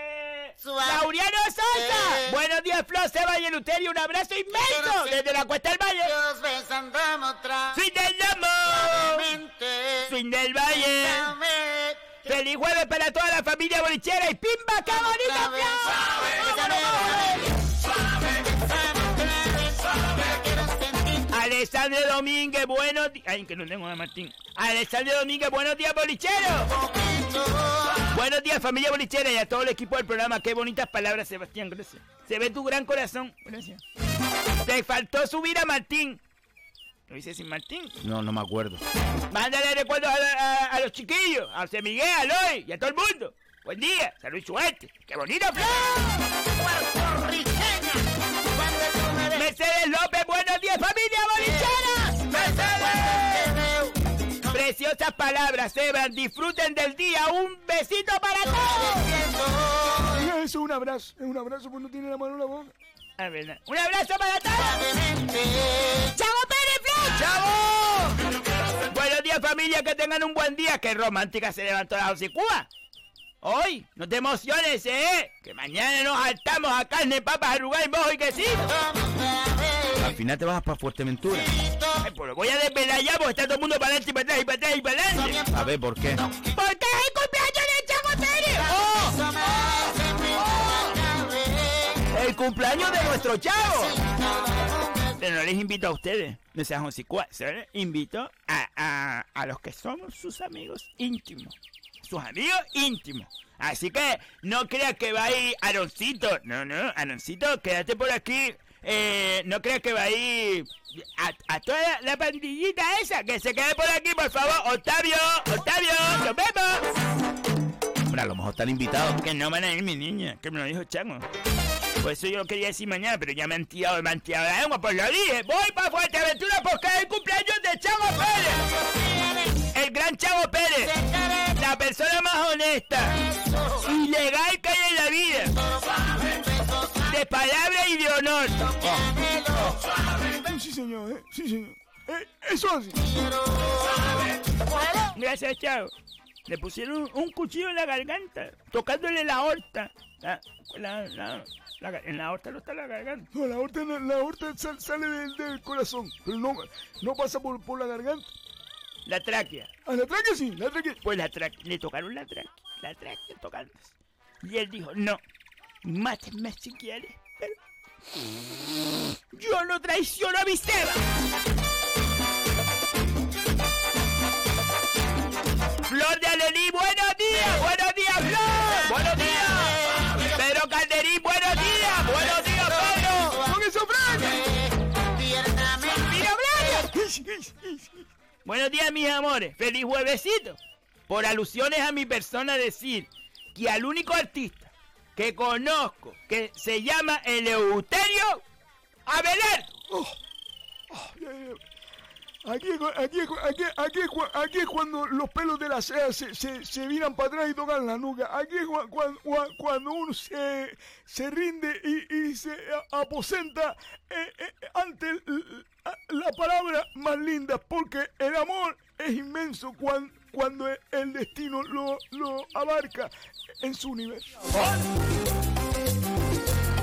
Lauriano Sosa. Eh. Buenos días, Flor, Seba y Eluterio. Un abrazo inmenso desde la Cuesta del Valle. Dios besando otra. Swing del amor. Swing del Valle. Feliz jueves para toda la familia bolichera y pimba, qué bonita Alessandro Domínguez, buenos días. Ay, que no tengo a Martín. Alessandro Domínguez, buenos días, bolichero. Buenos días, familia bolichera y a todo el equipo del programa. Qué bonitas palabras, Sebastián. Gracias. Se ve tu gran corazón. Gracias. Te faltó subir a Martín. ¿Lo hice sin Martín? No, no me acuerdo. Mándale recuerdos a, a- a los chiquillos, a José Miguel, a Loy y a todo el mundo. Buen día, salud y suerte. ¡Qué bonito, Flor! Mercedes López, buenos días, familia bolichera. Mercedes. Preciosas palabras, Evan. Disfruten del día. Un besito para todos. Eso es un abrazo, es un abrazo porque no tiene la mano en la boca. Ah, verdad. Un abrazo para todos. ¡Chavo Pérez Flor! ¡Chavo! Buenos días, familia. Que tengan un buen día. Qué romántica se levantó la Cuba. Hoy, no te emociones, ¿eh? Que mañana nos saltamos a carne, papas, arrugar y mojo y quesito. Al final te vas para Fuerteventura. Ay, pues lo voy a desvelar ya porque está todo el mundo para adelante y para atrás y para atrás y para adelante. A ver, ¿por qué? Porque es el cumpleaños de Chavo Pérez. ¡Oh! El cumpleaños de nuestro chavo. Pero no les invito a ustedes, no sean les invito a, a, a los que somos sus amigos íntimos. Sus amigos íntimos. Así que no creas que va a ir Aroncito. No, no, Aroncito, quédate por aquí. Eh, no creas que va a ir a, a toda la pandillita esa. Que se quede por aquí, por favor. Octavio, Octavio, nos vemos. Hombre, a lo mejor están invitados. Que no van a ir mi niña, que me lo dijo Chango. Por eso yo lo quería decir mañana, pero ya me han tirado, me han tirado la lengua, pues lo dije. Voy para Fuerteventura porque es el cumpleaños de Chavo Pérez. El gran Chavo Pérez. La persona más honesta y legal que hay en la vida. De palabra y de honor. Sí, señor, eh, sí, señor. Eh, eso así. Gracias, Chavo. Le pusieron un cuchillo en la garganta, tocándole la la- la- la- en la aorta no está la garganta. No, la aorta, la aorta sal- sale del, del corazón, pero no, no pasa por, por la garganta. La tráquea. A la tráquea sí, la tráquea. Pues la tráquea, le tocaron la tráquea, la tráquea tocándose. Y él dijo, no, mátenme si quieres, pero yo no traiciono a mi. Flor de Alelí, buenos días, Buenos días, mis amores. Feliz juevesito. Por alusiones a mi persona decir que al único artista que conozco que se llama Eleuterio Abelardo. Oh, ay. Aquí, aquí, aquí, aquí, es cuando los pelos de la ceja se, se, se viran para atrás y tocan la nuca. Aquí es cua- cua- cua- cuando uno se, se rinde y, y se aposenta eh, eh, ante l- la- la palabra más linda, porque el amor es inmenso cuan- cuando el destino lo, lo abarca en su universo.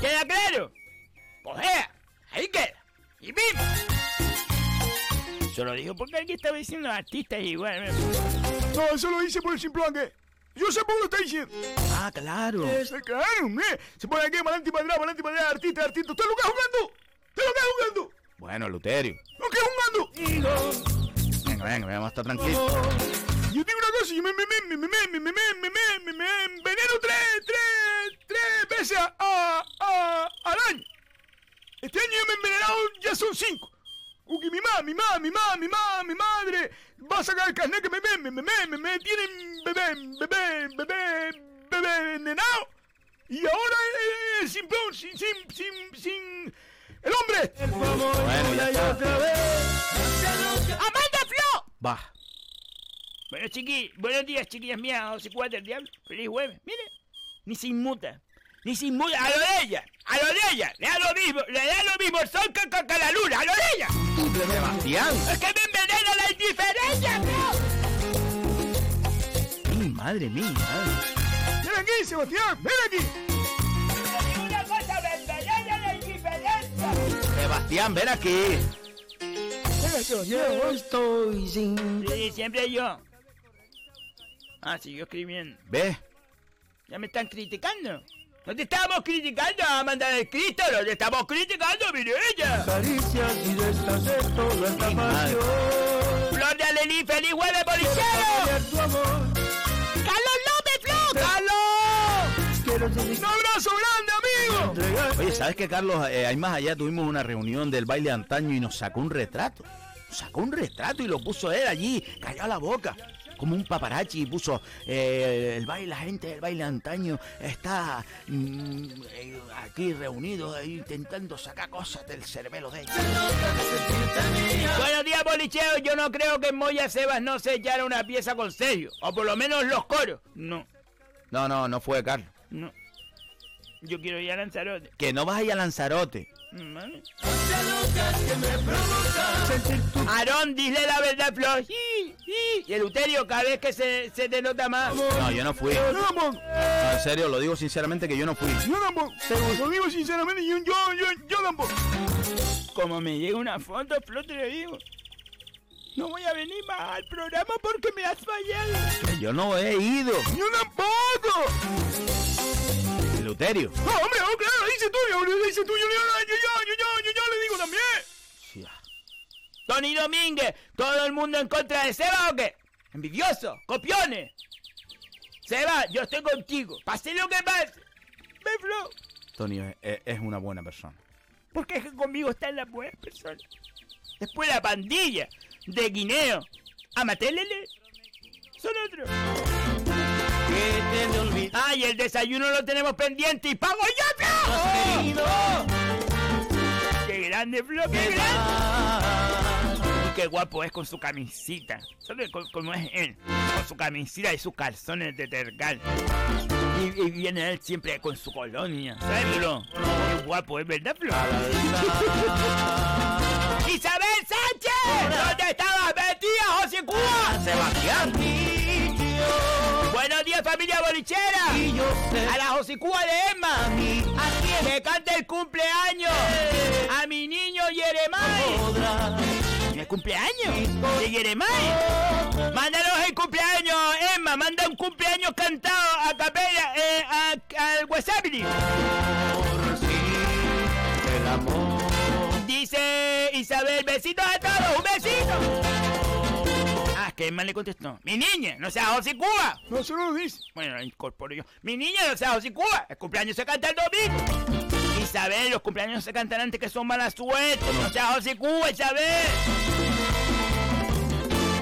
¿Queda claro? Pues ahí queda. Y viva. Yo lo digo porque aquí estaba diciendo artistas igual. No, eso lo dice por el simple que yo sé por lo está diciendo. Ah, claro. Eh, claro, hombre. Se pone aquí para adelante y para atrás, para adelante y para atrás, artista, artista. ¿Usted lo que jugando? ¿Usted lo que jugando? Bueno, Luterio. ¿Lo que jugando? Venga, venga, vamos a estar tranquilos. Yo tengo una cosa, yo me, me, me, me, me, me, me, me, me, me, me, me enveneno tres, tres, tres veces a, a, al año. Este año yo me he envenenado, ya son cinco. Porque mi mamá, mi mamá, mi mamá, mi mamá, mi madre va a sacar el carnet que me, me, me, me, me, me, me tienen bebé, bebé, bebé, bebé envenenado. Y ahora eh, sin, sin, sin, sin, el hombre. Bueno, ya está. ¡Amanda Flo! Va. Bueno, chiqui, buenos días, chiquillas mías, José Cuadra del Diablo. Feliz jueves. Mire, ni se inmuta. Ni se inmuta. A lo de ella, a lo de ella. Le da lo mismo, le da lo mismo el sol que, que- que la luna. A lo de ella. Sebastián. Es que me envenena la indiferencia, bro. Mi madre mía. Ven aquí, Sebastián, ven aquí. Sebastián, ven aquí. Estoy sin Sí, siempre yo. Ah, siguió escribiendo. Ve. Ya me están criticando. No te estamos criticando, Amanda del Cristo, no te estamos criticando, mire ella. caricias y deshacer toda esta pasión. Flor de Alelí, feliz jueves, policero. ¡Carlos López, Flor! ¡Carlos! Un abrazo grande, Oye, ¿sabes qué, Carlos? Eh, ahí más allá tuvimos una reunión del baile de antaño y nos sacó un retrato. Nos sacó un retrato y lo puso él allí, callado la boca. Como un paparazzi y puso eh, el baile, la gente del baile de antaño está mm, eh, aquí reunidos ahí intentando sacar cosas del cerebelo de ellos. Buenos días, bolicheo. Yo no creo que Moya Sebas no se echara una pieza con sello. O por lo menos los coros. No, No, no, no fue, Carlos. no. Yo quiero ir a Lanzarote. Que no vas a ir a Lanzarote. Aarón, dile la verdad, Flor. Sí, sí. Y el uterio, cada vez que se, se te nota más. No, yo no fui. No, en serio, lo digo sinceramente que yo no fui. yo tampoco. Lo digo sinceramente, yo, yo, yo, yo tampoco. Como me llega una foto, Flor, te lo digo. No voy a venir más al programa porque me has fallado. Yo no he ido. Yo tampoco. Eleuterio. No, hombre, no, claro, le hice tuyo, le hice tuyo, yo, yo, yo, yo, yo, yo le digo también. Sí. Tony Domínguez, todo el mundo en contra de Seba o qué? Envidioso, copiones. Seba, yo estoy contigo, pase lo que pase. Me flow. Tony es, es, una buena persona. Porque es que conmigo están las buenas personas. Después la pandilla de Guineo, Amatélele, son otros. Ah, y el desayuno lo tenemos pendiente y pago yo, Flo. ¡Qué grande, Flo! ¡Qué grande! Y qué guapo es con su camisita. ¿Sabes cómo- cómo es él? Con su camisita y sus calzones de tergal. Y, y viene él siempre con su colonia. ¿Sabes, Flo? Qué guapo es, ¿verdad, Flo? ¡Isabel Sánchez! ¿Dónde estabas metida, José Cuba? Sebastián. Familia bolichera. A la José Cuba de Emma. Que cante el cumpleaños. A mi niño Yeremay. ¿El cumpleaños? ¿De Yeremay? Mándanos el cumpleaños, Emma. Manda un cumpleaños cantado a capella eh, a- al WhatsApp. Dice Isabel, besitos a todos, un besito que Emma le contestó, mi niña, no seas José Cuba. No, se lo dice. Bueno, incorporo yo. Mi niña, no seas José Cuba. El cumpleaños se canta el domingo. Isabel, los cumpleaños se cantan antes que son malas suerte. No seas José Cuba, Isabel.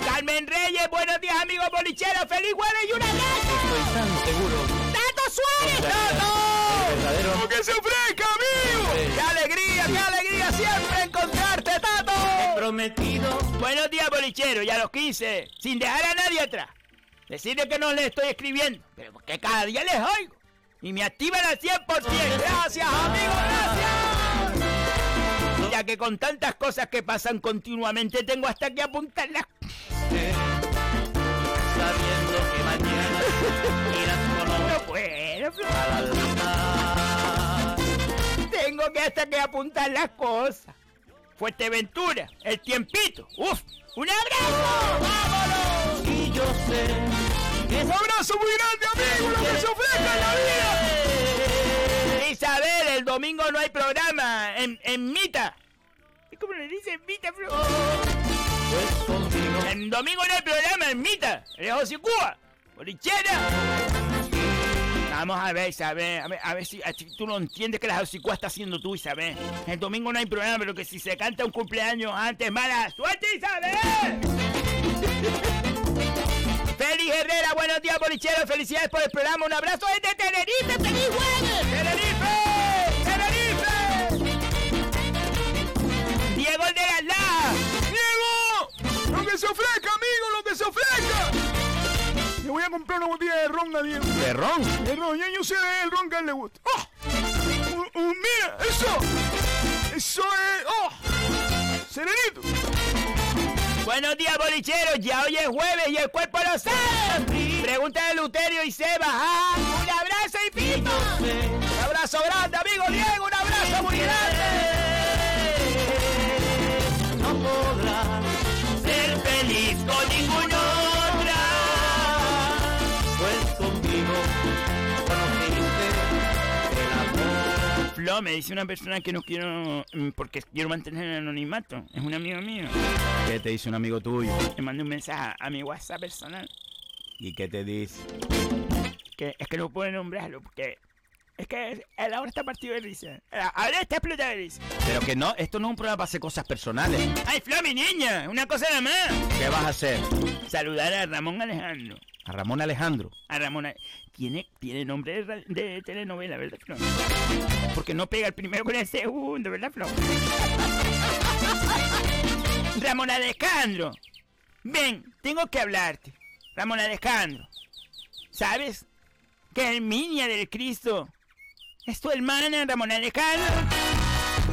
Carmen Reyes, buenos días, amigos bolicheros. Feliz jueves y una noche. Estoy tan seguro. ¡Tato Suárez! ¡Tato! ¡Que se ofrezca, amigo! ¡Qué alegría, qué alegría siempre! Tato! Prometido. Buenos días, bolichero, ya los 15, sin dejar a nadie atrás. Decirle que no les estoy escribiendo, pero que cada día les oigo. Y me activan al 100%. Gracias, amigo, gracias. Ya que con tantas cosas que pasan continuamente, tengo hasta que apuntarlas. Sabiendo que mañana irás con No puedo, Flor. Tengo que hasta que apuntar las cosas. Fuerteventura, el tiempito. ¡Uf! ¡Un abrazo! ¡Vámonos! Y yo sé que Un abrazo muy grande, amigo, lo que se ofrezca en la vida. Isabel, el domingo no hay programa en, en Mita. ¿Cómo le dicen Mita, Flor? pues contigo El domingo no hay programa en Mita. En José Cuba. Bolichera. Vamos a ver, Isabel. A ver, a ver si, tú no entiendes que la Josicua está haciendo tú, Isabel. El domingo no hay programa, pero que si se canta un cumpleaños antes, mala suerte, Isabel. Félix Herrera, buenos días, bolicheros. Felicidades por el programa. Un abrazo desde Tenerife. ¡Feliz jueves! Voy a comprar una botella de ron a Diego. ¿De ron? De ron, ya yo sé el ron que a él le gusta. ¡Oh! Uh, uh, ¡Mira, eso! ¡Eso es... ¡Oh! ¡Serenito! Buenos días, bolicheros. Ya hoy es jueves y el cuerpo lo sabe. Pregunta de Luterio y Seba. ¡Ah! ¡Un abrazo y pico! Un abrazo grande, amigo Diego. Un abrazo muy grande. no podrás Ser feliz con ninguna Flo, me dice una persona que no quiero. mm, porque quiero mantener el anonimato. Es un amigo mío. ¿Qué te dice un amigo tuyo? Le mandé un mensaje a mi WhatsApp personal. ¿Y qué te dice? Que es que no puedo nombrarlo porque. Es que él ahora está partido de risa. Ahora está explotado de risa. Pero que no, esto no es un programa para hacer cosas personales. ¡Ay, Flo, mi niña! Una cosa nada más. ¿Qué vas a hacer? Saludar a Ramón Alejandro. A Ramón Alejandro. A Ramón tiene, tiene nombre de, de telenovela, ¿verdad, Flo? Porque no pega el primero con el segundo, ¿verdad, Flo? Ramón Alejandro. Ven, tengo que hablarte. Ramón Alejandro. ¿Sabes? Que Herminia del Cristo es tu hermana, Ramón Alejandro.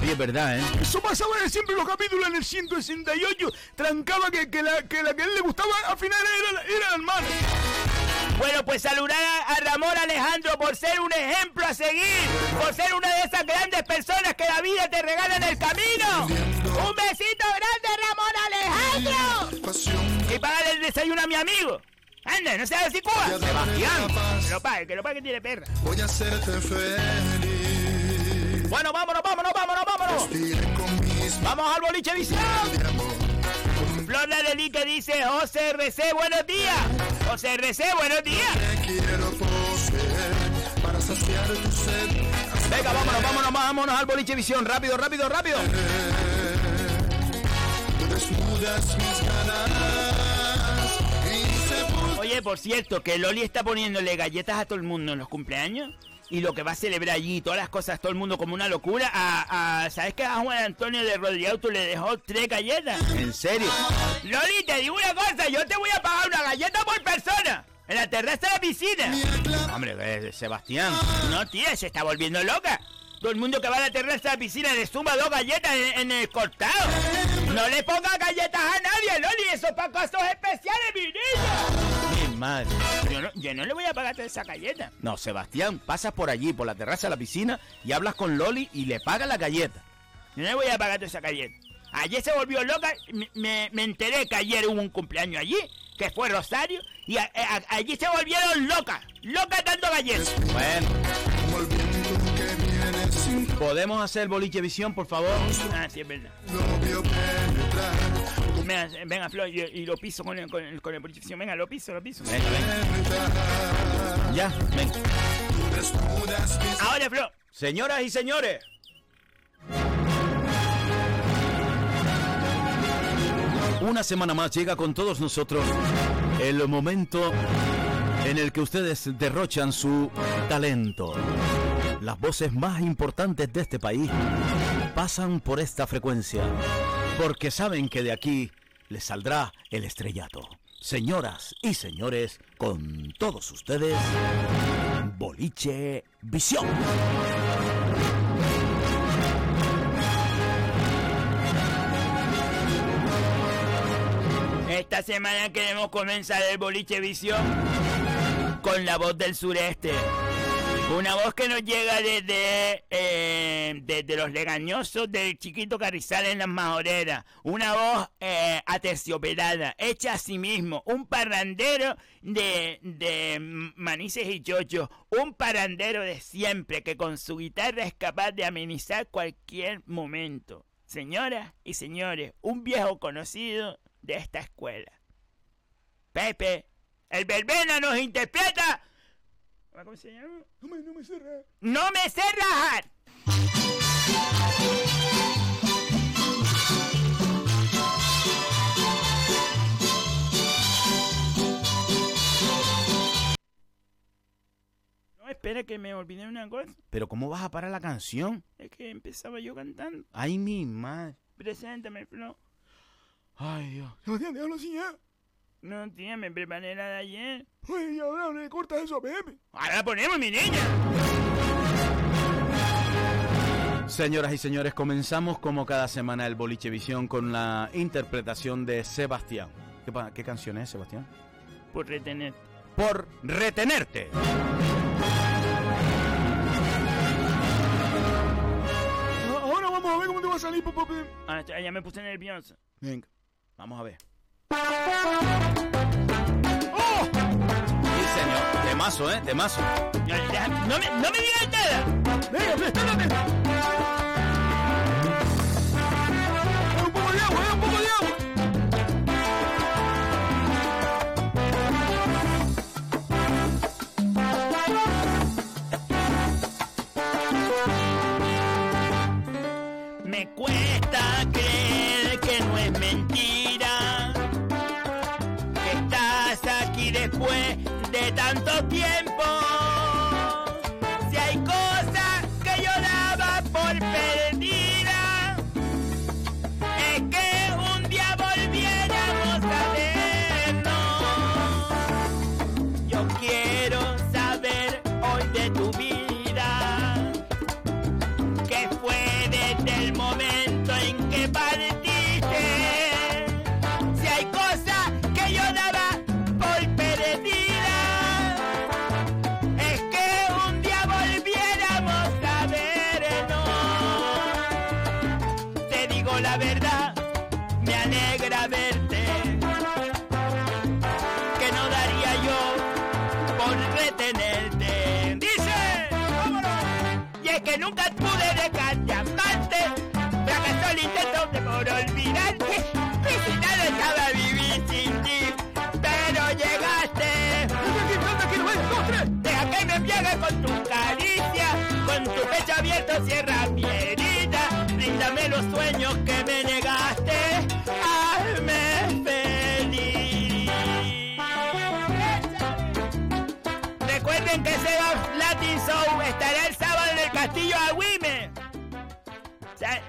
Sí, es verdad, ¿eh? Eso pasaba siempre en los capítulos en el 168. Trancaba que, que, la, que la que a él le gustaba al final era, la- era la hermana. Bueno, pues saludar a, a Ramón Alejandro por ser un ejemplo a seguir, por ser una de esas grandes personas que la vida te regala en el camino. Un besito grande, Ramón Alejandro. Y pagar el desayuno a mi amigo. Anda, no seas así, Cuba. Sebastián. Que lo pague, que lo pague que tiene perra. Voy a hacerte feliz. Bueno, vámonos, vámonos, vámonos, vámonos. Vamos al boliche visión. de. Flor Laleli que dice, José RC, buenos días. José RC, buenos días. Venga, vámonos, vámonos, vámonos al boliche visión. Rápido, rápido, rápido. Oye, por cierto, que Loli está poniéndole galletas a todo el mundo en los cumpleaños. Y lo que va a celebrar allí, todas las cosas, todo el mundo como una locura. A, a- ¿Sabes que a Juan Antonio de Rodríguez tú le dejó tres galletas? ¿En serio? Loli, te digo una cosa, yo te voy a pagar una galleta por persona. En la terraza de la piscina. Hombre, eh, Sebastián. No, tía, se está volviendo loca. Todo el mundo que va a la terraza de la piscina le suma dos galletas en, en el cortado. No le pongas galletas a nadie, Loli, eso es para casos especiales, mi niño. Madre. Yo no, yo no le voy a pagar toda esa galleta. No, Sebastián, pasas por allí, por la terraza de la piscina, y hablas con Loli y le pagas la galleta. Yo no le voy a pagar toda esa galleta. Ayer se volvió loca, me, me- me enteré que ayer hubo un cumpleaños allí, que fue Rosario, y a- a- allí se volvieron locas, locas dando galletas. Bueno, ¿podemos hacer boliche visión, por favor? Ah, sí, es verdad. Venga, venga Flor, y, y lo piso con el, con el, con el polichificio. Venga, lo piso, lo piso. Venga, venga. Ya, venga. Ahora, Flor. Señoras y señores. Una semana más llega con todos nosotros el momento en el que ustedes derrochan su talento. Las voces más importantes de este país pasan por esta frecuencia porque saben que de aquí les saldrá el estrellato. Señoras y señores, con todos ustedes, Boliche Visión. Esta semana queremos comenzar el boliche visión con la voz del sureste. Una voz que nos llega desde, eh, desde los legañosos del chiquito Carrizal en las majoreras. Una voz eh, aterciopelada, hecha a sí mismo. Un parrandero de, de manices y chochos. Un parrandero de siempre que con su guitarra es capaz de amenizar cualquier momento. Señoras y señores, un viejo conocido de esta escuela. Pepe, el verbena nos interpreta. ¿Cómo se llama? No me, no me sé rajar. ¡No me sé rajar! No, espera que me olvidé una cosa. Pero ¿cómo vas a parar la canción? Es que empezaba yo cantando. Ay, mi madre. Preséntame, Flo. Ay, Dios. Sebastián, déjalo así ya. No, tía, me preparé la de ayer. Oye, y ahora le cortas eso a Pepe. Ahora la ponemos, mi niña. Señoras y señores, comenzamos como cada semana el Boliche Visión con la interpretación de Sebastián. ¿Qué, canción es, Sebastián? Por retener. Por retenerte. Ah, Ahora vamos a ver cómo te va a salir, papá. Ah, ya ya me puse nervioso. Venga, vamos a ver. ¡Oh! Sí, señor. Temazo, ¿eh? Temazo. Deja- No me, no me digas nada. Venga, un poco de agua, un poco de agua. Me cuesta tiempo.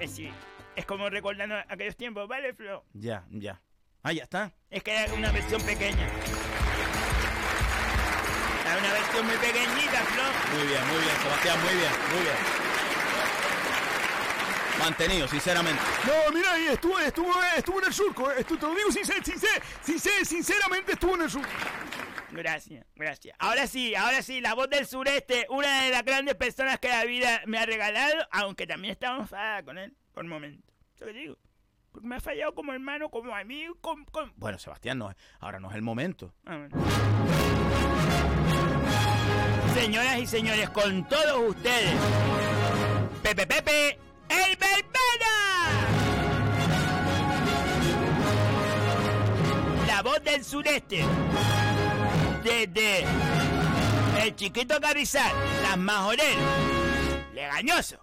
¿Sabes? Eh, Sí, es como recordando aquellos tiempos, ¿vale, Flo? Ya, ya. Ah, ya está. Es que era una versión pequeña. Era una versión muy pequeñita, Flo. Muy bien, muy bien, Sebastián, muy bien, muy bien. Mantenido, sinceramente. No, mira, ahí estuvo, estuvo, estuvo en el surco. eh. Estu- te lo digo sincer, sincer, sincer- sinceramente estuvo en el surco. Gracias, gracias. Ahora sí, ahora sí, la voz del sureste, una de las grandes personas que la vida me ha regalado, aunque también estaba enfadada con él por momentos. ¿Eso que digo? Porque me ha fallado como hermano, como amigo, como... como- Bueno, Sebastián, no, ahora no es el momento. Ah, bueno. Señoras y señores, con todos ustedes, Pepe Pepe, el Verbena. La voz del sureste, desde el chiquito Carrizal, las majoreras, legañoso.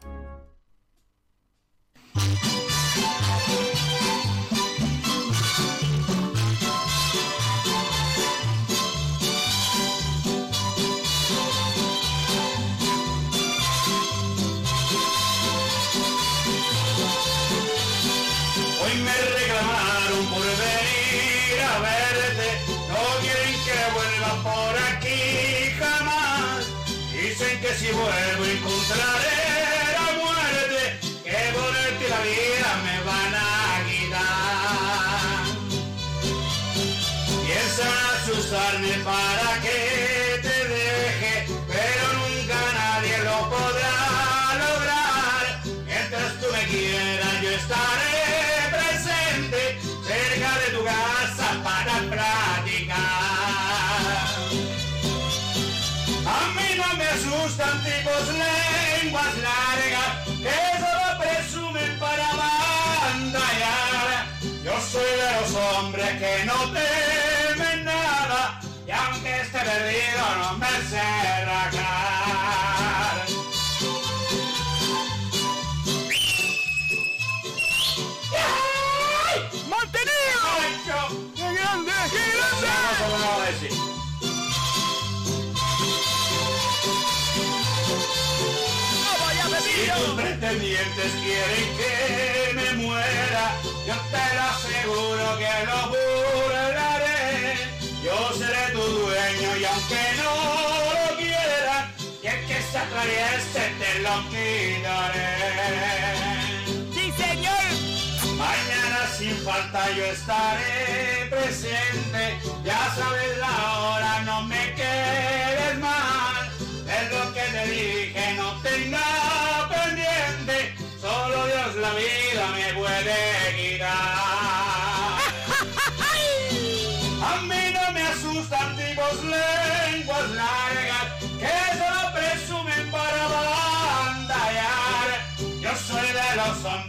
¡Mantenido! ¡Qué grande! ¡Qué grande! No, no, decir. Si tus pretendientes quieren que me muera, yo te lo aseguro que lo burlaré. Yo seré tu dueño y aunque se atraviese te lo quitaré. ¡Sí, señor! Mañana sin falta yo estaré presente. Ya sabes la hora, no me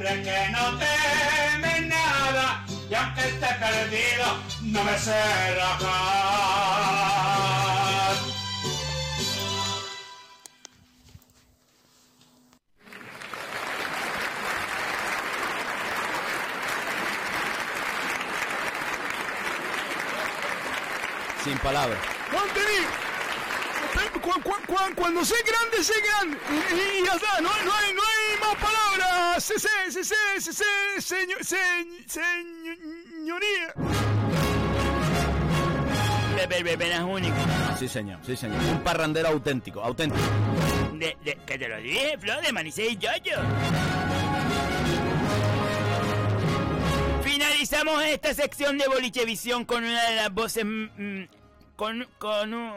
hombres que no temen nada y aunque esté perdido no me sé rajar. Sin palabras. ¡Mantenido! Cu- cu- cu- cuando sé grande, sé grande. Y ya está, no, no hay, no palabras. Se, se, se, se, se, se, señor, se, señoría. Verbenas único. Sí, señor, sí, señor. Un parrandero auténtico, auténtico. De, de, que te lo dije, Flor, de Manicé y Yoyo. Finalizamos esta sección de Bolichevisión con una de las voces. mm, mm, con, con, un,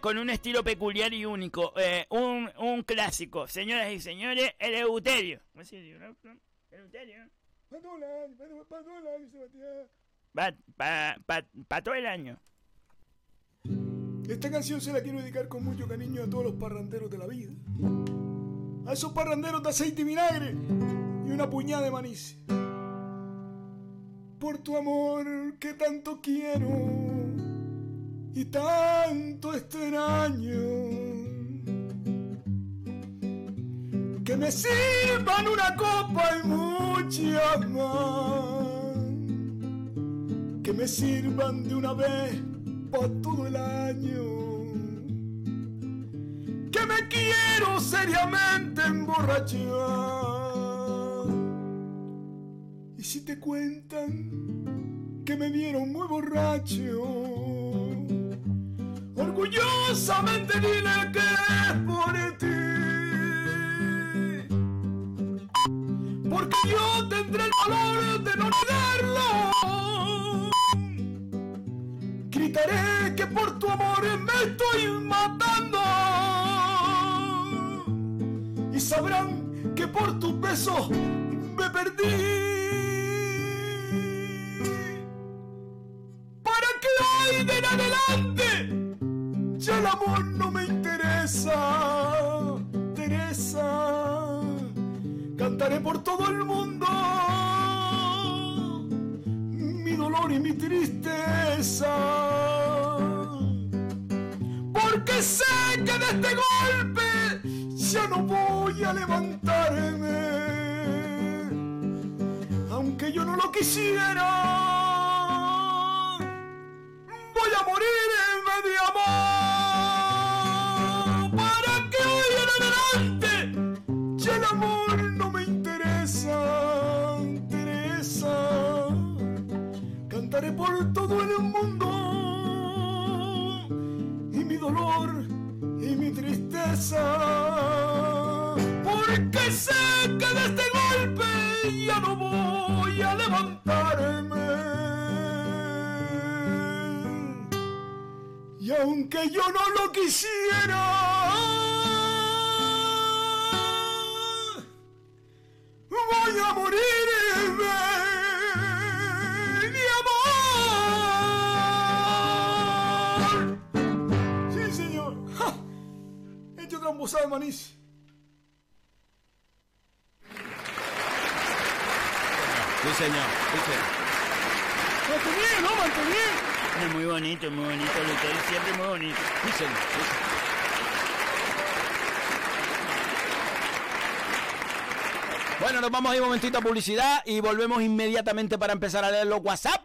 con un estilo peculiar y único. eh, un, un clásico. Señoras y señores, el Euterio. ¿Cómo se dice, no, Flor? Eleuterio. Va pa, pa, pa todo el año. Esta canción se la quiero dedicar con mucho cariño a todos los parranderos de la vida. A esos parranderos de aceite y vinagre y una puñada de maní. Por tu amor que tanto quiero y tanto extraño. Que me sirvan una copa y muchas más. Que me sirvan de una vez para todo el año. Que me quiero seriamente emborrachar. Y si te cuentan que me vieron muy borracho, orgullosamente dile que es por ti. Porque yo tendré el valor de no negarlo. Gritaré que por tu amor me estoy matando. Y sabrán que por tus besos me perdí. Para que hoy de en adelante ya el amor no me interesa. Teresa, cantaré por todo el mundo mi dolor y mi tristeza. Porque sé que de este golpe ya no voy a levantarme. Aunque yo no lo quisiera, voy a morir de amor. Mundo y mi dolor y mi tristeza, porque sé que de este golpe ya no voy a levantarme. Y aunque yo no lo quisiera, De manís. Sí, señor. Sí, señor. ¿no? Mantenido. Es muy bonito, muy bonito, Lutero, siempre muy bonito. Sí, señor. Sí, señor. Bueno, nos vamos a ir un momentito a publicidad y volvemos inmediatamente para empezar a leer los WhatsApp.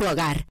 tu hogar.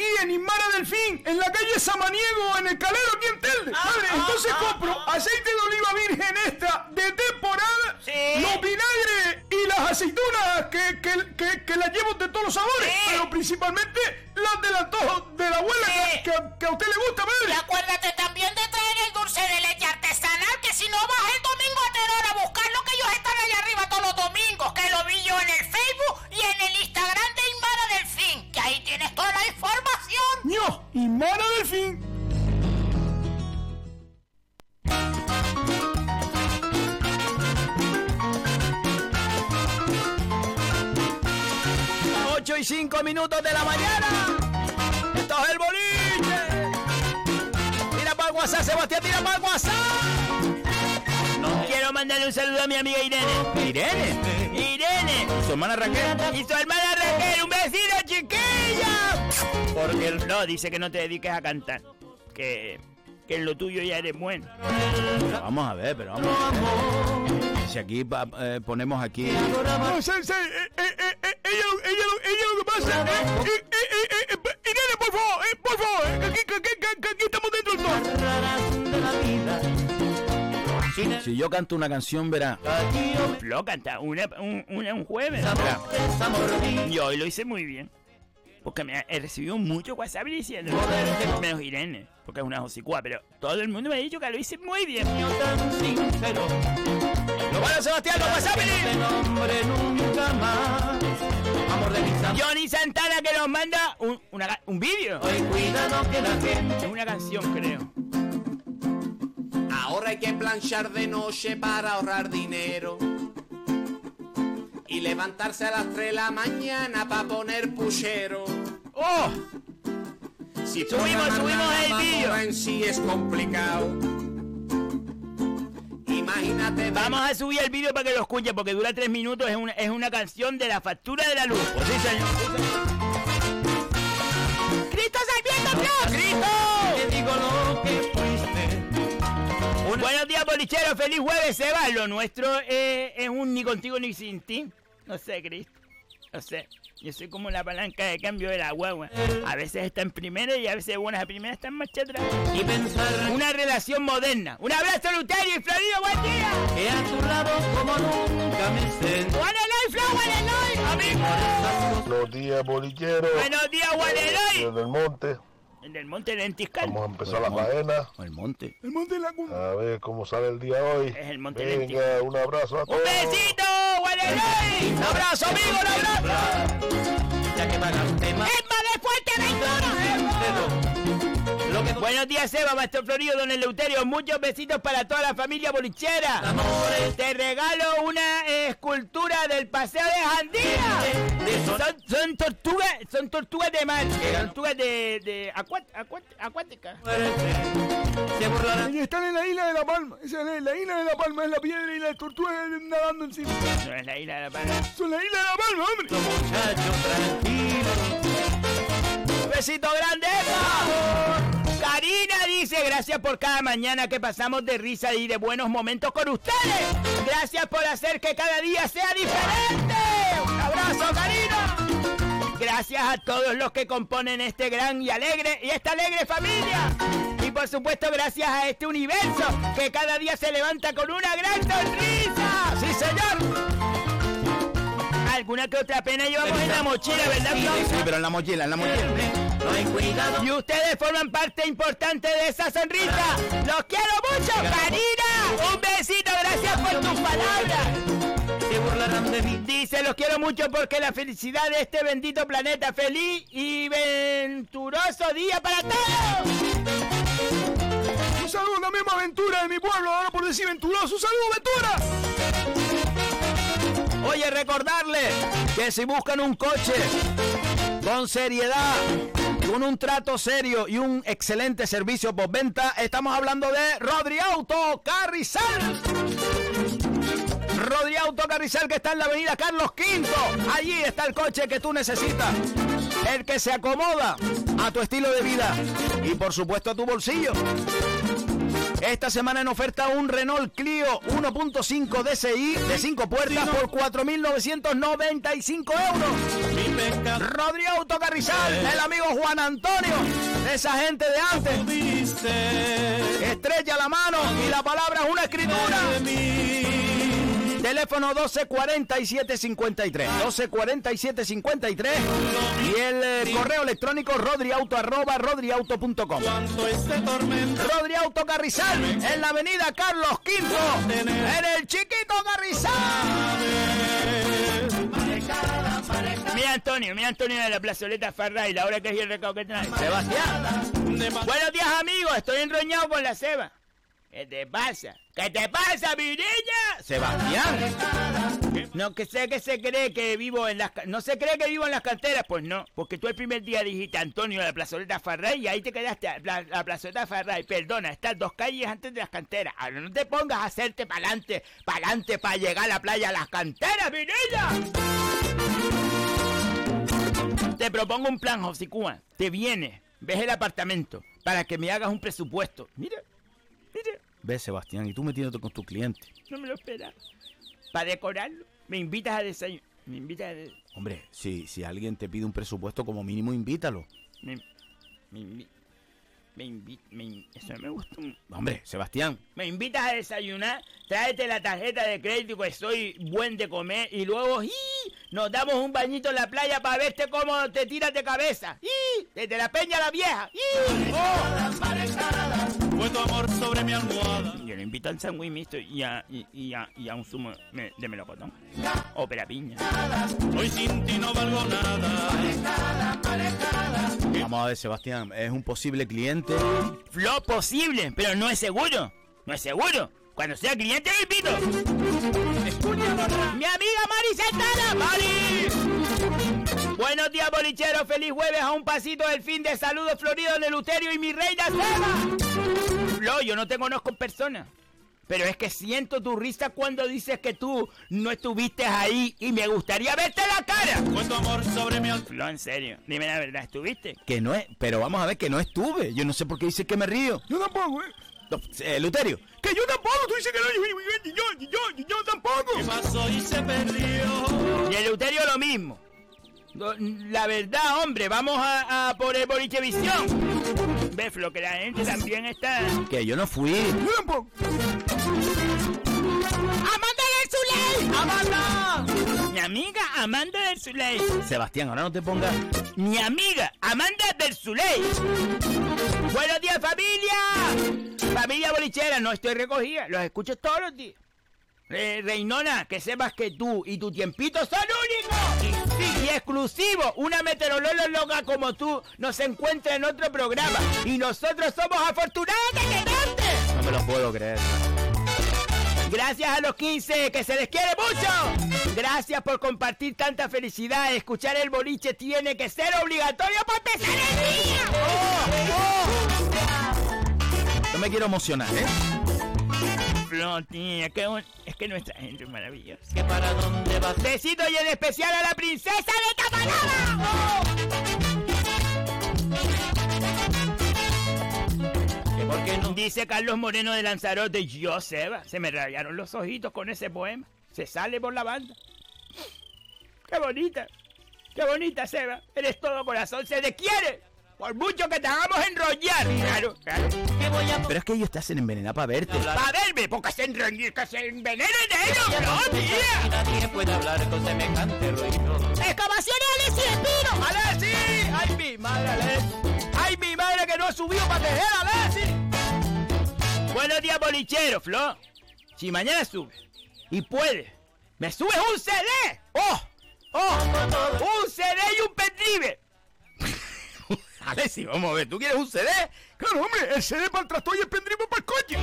Aquí en Inmara Delfín, en la calle Samaniego, en el Calero, aquí en Telde. Madre, entonces compro aceite de oliva virgen extra de temporada, los vinagres y las aceitunas que, que, que, que las llevo de todos los sabores, pero principalmente las del antojo de la abuela que, que, que a usted le gusta, madre. Y acuérdate también de traer el dulce de leche artesanal, que si no vas el domingo a Teror a buscarlo, que ellos están allá arriba todos los domingos, que lo vi yo en el Facebook y en el Instagram ahí tienes toda la información. ¡Ño! Inmara Delfín. Ocho y 5 minutos de la mañana. Esto es el boliche. Tira para el WhatsApp, Sebastián, tira para el WhatsApp. Quiero mandarle un saludo a mi amiga Irene. Irene. Irene. Su hermana Raquel. Y su hermana Raquel. Un besito. Porque no, dice que no te dediques a cantar. Que, que en lo tuyo ya eres bueno. Vamos a ver, pero vamos. Si aquí pa- eh, ponemos aquí. No, sé, sé, eh, eh, eh, eh, ella, ella, ella lo que pasa. eh, eh, eh, eh, eh, eh, Irene, por favor, eh, por favor, eh, aquí, que aquí estamos dentro del todo. Si yo canto una canción, verá. Lo canta una, un, una- un jueves. Y hoy lo hice muy bien. Porque me ha- he recibido mucho WhatsApp diciendo. Menos Irene, porque es una hocicua, pero todo el mundo me ha dicho que lo hice muy bien. Bueno, Sebastián, los WhatsApp. Johnny Santana que nos manda un, una un vídeo. Es una canción, creo. Ahora hay que planchar de noche para ahorrar dinero. Y levantarse a las 3 de la mañana para poner puchero. ¡Oh! Si Subimos, subimos el vídeo. en sí es complicado. Imagínate. Vamos a subir el vídeo para que lo escuchen porque dura tres minutos. Es una, es una canción de la factura de la luz. Pues sí, señor. ¡Cristo Sarmiento Plus! ¡Cristo! Bolichero. Feliz jueves, Seba. Lo nuestro eh, es un ni contigo ni sin ti. No sé, Cristo. No sé. Yo soy como la palanca de cambio de la guagua. A veces está en primera y a veces buenas a primera está en marcha atrás. Y pensar Una relación moderna. Un abrazo, Luterio y Florido. ¡Buen día! que a tu lado como. ¡Amigo! Buenos días, bolichero. Buenos días, Juan Eloy. Desde el monte. En el monte de Lentiscal. Vamos a empezar la faena. El monte. El monte de la cuna. A ver cómo sale el día hoy. Es el monte Venga, un abrazo a ¡Un todos. besito, Juan Eloy! ¡Un abrazo, amigo! ¡Un abrazo! Ya que pagaste más. ¡Es más de fuerte, Ventura! Buenos días, Eva, Maestro Florido, Don Eleuterio. Muchos besitos para toda la familia bolichera. Te regalo una escultura del paseo de Jandía. Son, son tortugas, son tortugas de mar, eh, tortugas de, de acuá- acuá- acuáticas. se burlarán. Están en la isla de La Palma. Esa es la isla de La Palma, es la piedra y las tortugas nadando encima. No es la isla de la Palma. Son la isla de La Palma, hombre. Muchacho, tranquilo. Un besito grande. Karina dice, gracias por cada mañana que pasamos de risa y de buenos momentos con ustedes. Gracias por hacer que cada día sea diferente. Un abrazo, Karina. Gracias a todos los que componen este gran y alegre y esta alegre familia. Y por supuesto gracias a este universo que cada día se levanta con una gran sonrisa. Sí, señor. Alguna que otra pena llevamos en la mochila, ¿verdad, Flo? Sí, pero en la mochila, en la mochila. No hay cuidado. Y ustedes forman parte importante de esa sonrisa. ¡Los quiero mucho, Karina! Un besito, gracias por tus palabras. Se burlarán de mí. Dice, los quiero mucho porque la felicidad de este bendito planeta. Feliz y venturoso día para todos. Un saludo a la misma aventura de mi pueblo, ahora por decir venturoso. ¡Un saludo, Ventura! Oye, recordarle que si buscan un coche con seriedad, con un trato serio y un excelente servicio por venta, estamos hablando de Rodri Auto Carrizal. Rodri Auto Carrizal que está en la avenida Carlos V. Allí está el coche que tú necesitas. El que se acomoda a tu estilo de vida y por supuesto a tu bolsillo. Esta semana en oferta un Renault Clio 1.5 DCI de 5 puertas por 4.995 euros. Rodri Auto Carrizal, el amigo Juan Antonio, esa gente de antes. Estrecha la mano y la palabra es una escritura. Teléfono 124753. 124753. Y el eh, correo electrónico rodriauto arroba rodriauto.com. Rodri Auto Carrizal en la avenida Carlos V. En el chiquito Carrizal. Mira Antonio, mira Antonio de la plazoleta Farray, la hora que es el recado que trae. Sebastián. Buenos días amigos, estoy enroñado con la ceba. ¿Qué te pasa? ¿Qué te pasa, mi? Sebastián. No, que sé que se cree que vivo en las... No se cree que vivo en las canteras, pues no. Porque tú el primer día dijiste Antonio de la plazoleta Farray y ahí te quedaste. La, la plazoleta Farray, perdona, estás dos calles antes de las canteras. Ahora no te pongas a hacerte pa'lante, pa'lante para llegar a la playa a las canteras, mi. Te propongo un plan, Josicúa. Te vienes, ves el apartamento para que me hagas un presupuesto. Mira, mira. Ve, Sebastián, y tú metiéndote con tu cliente. No me lo esperaba. Para decorarlo, me invitas a desayunar. Me invitas a... de- Hombre, si, si alguien te pide un presupuesto, como mínimo invítalo. Me, me invi- Me invita... Eso no me gusta. Hombre, Sebastián. Me invitas a desayunar, tráete la tarjeta de crédito que soy buen de comer y luego ¡ii! nos damos un bañito en la playa para verte cómo te tiras de cabeza. ¡ii! Desde la peña a la vieja. ¡ii! ¡Oh! Fue tu amor sobre mi almohada. Yo le invito al sándwich mixto y a, y, y a, y a un zumo me- de melocotón. Ópera piña. Hoy sin ti no valgo nada. Vamos a ver, Sebastián. Es un posible cliente. Lo posible, pero no es seguro. No es seguro. Cuando sea cliente lo invito. Mi amiga Mari Santana. ¡Mari! Buenos días, bolicheros. Feliz jueves a un pasito del fin de saludos florido en el Uterio y mi reina Seba. Flo, yo no te conozco en persona. Pero es que siento tu risa cuando dices que tú no estuviste ahí y me gustaría verte la cara. Fue tu amor sobre mi. Flo, en serio. Dime la verdad, ¿estuviste? Que no es. Pero vamos a ver que no estuve. Yo no sé por qué dice que me río. Yo tampoco, ¿eh? No, eh, Luterio. Que yo tampoco, tú dices que no, yo, yo, yo, yo, yo, tampoco. ¿Qué pasó y se perdió? Y el Euterio lo mismo. La verdad, hombre, vamos a, a por el Bolichevisión. Ves, lo que la gente también está. Que yo no fui. ¡Amanda del Zuley! ¡Amanda! Mi amiga Amanda del Zuley. Sebastián, ahora no te pongas. Mi amiga Amanda del Zuley. Buenos días, familia. Familia bolichera, no estoy recogida. Los escucho todos los días. Eh, Reinona, que sepas que tú y tu tiempito son únicos exclusivos. Una meteoróloga como tú no se encuentra en otro programa. Y nosotros somos afortunados de quererte. No me lo puedo creer. Gracias a los 15, que se les quiere mucho. Gracias por compartir tanta felicidad. Escuchar el boliche tiene que ser obligatorio para empezar el día. No me quiero emocionar, ¿eh? Es que nuestra gente es maravillosa. ¿Que para dónde vas? Besito y en especial a la princesa de Tapanaba. ¿Que por qué no? Dice Carlos Moreno de Lanzarote, yo, Seba, se me rayaron los ojitos con ese poema. Se sale por la banda. Qué bonita, qué bonita, Seba. Eres todo corazón, se te quiere. Por mucho que te hagamos enrollar. Claro, claro. ¿Qué voy a Pero es que ellos te hacen envenenar para verte. Para verme, porque se enrollan, que se envenenen ellos, Y no, tía. nadie puede hablar con semejante ruido. ¡Excavaciones Alessi Espino! ¡Alessi! ¡Ay, mi madre, Alessi! ¡Ay, mi madre que no ha subido para tejer, Alessi! Buenos días, bolichero, Flo. Si mañana subes y puedes, ¿me subes un CD? ¡Oh! ¡Oh! ¡Un CD y un pendrive! Alessi, vamos a ver, ¿tú quieres un CD? Claro, hombre, el CD para el tractor y el pendrive para el coche.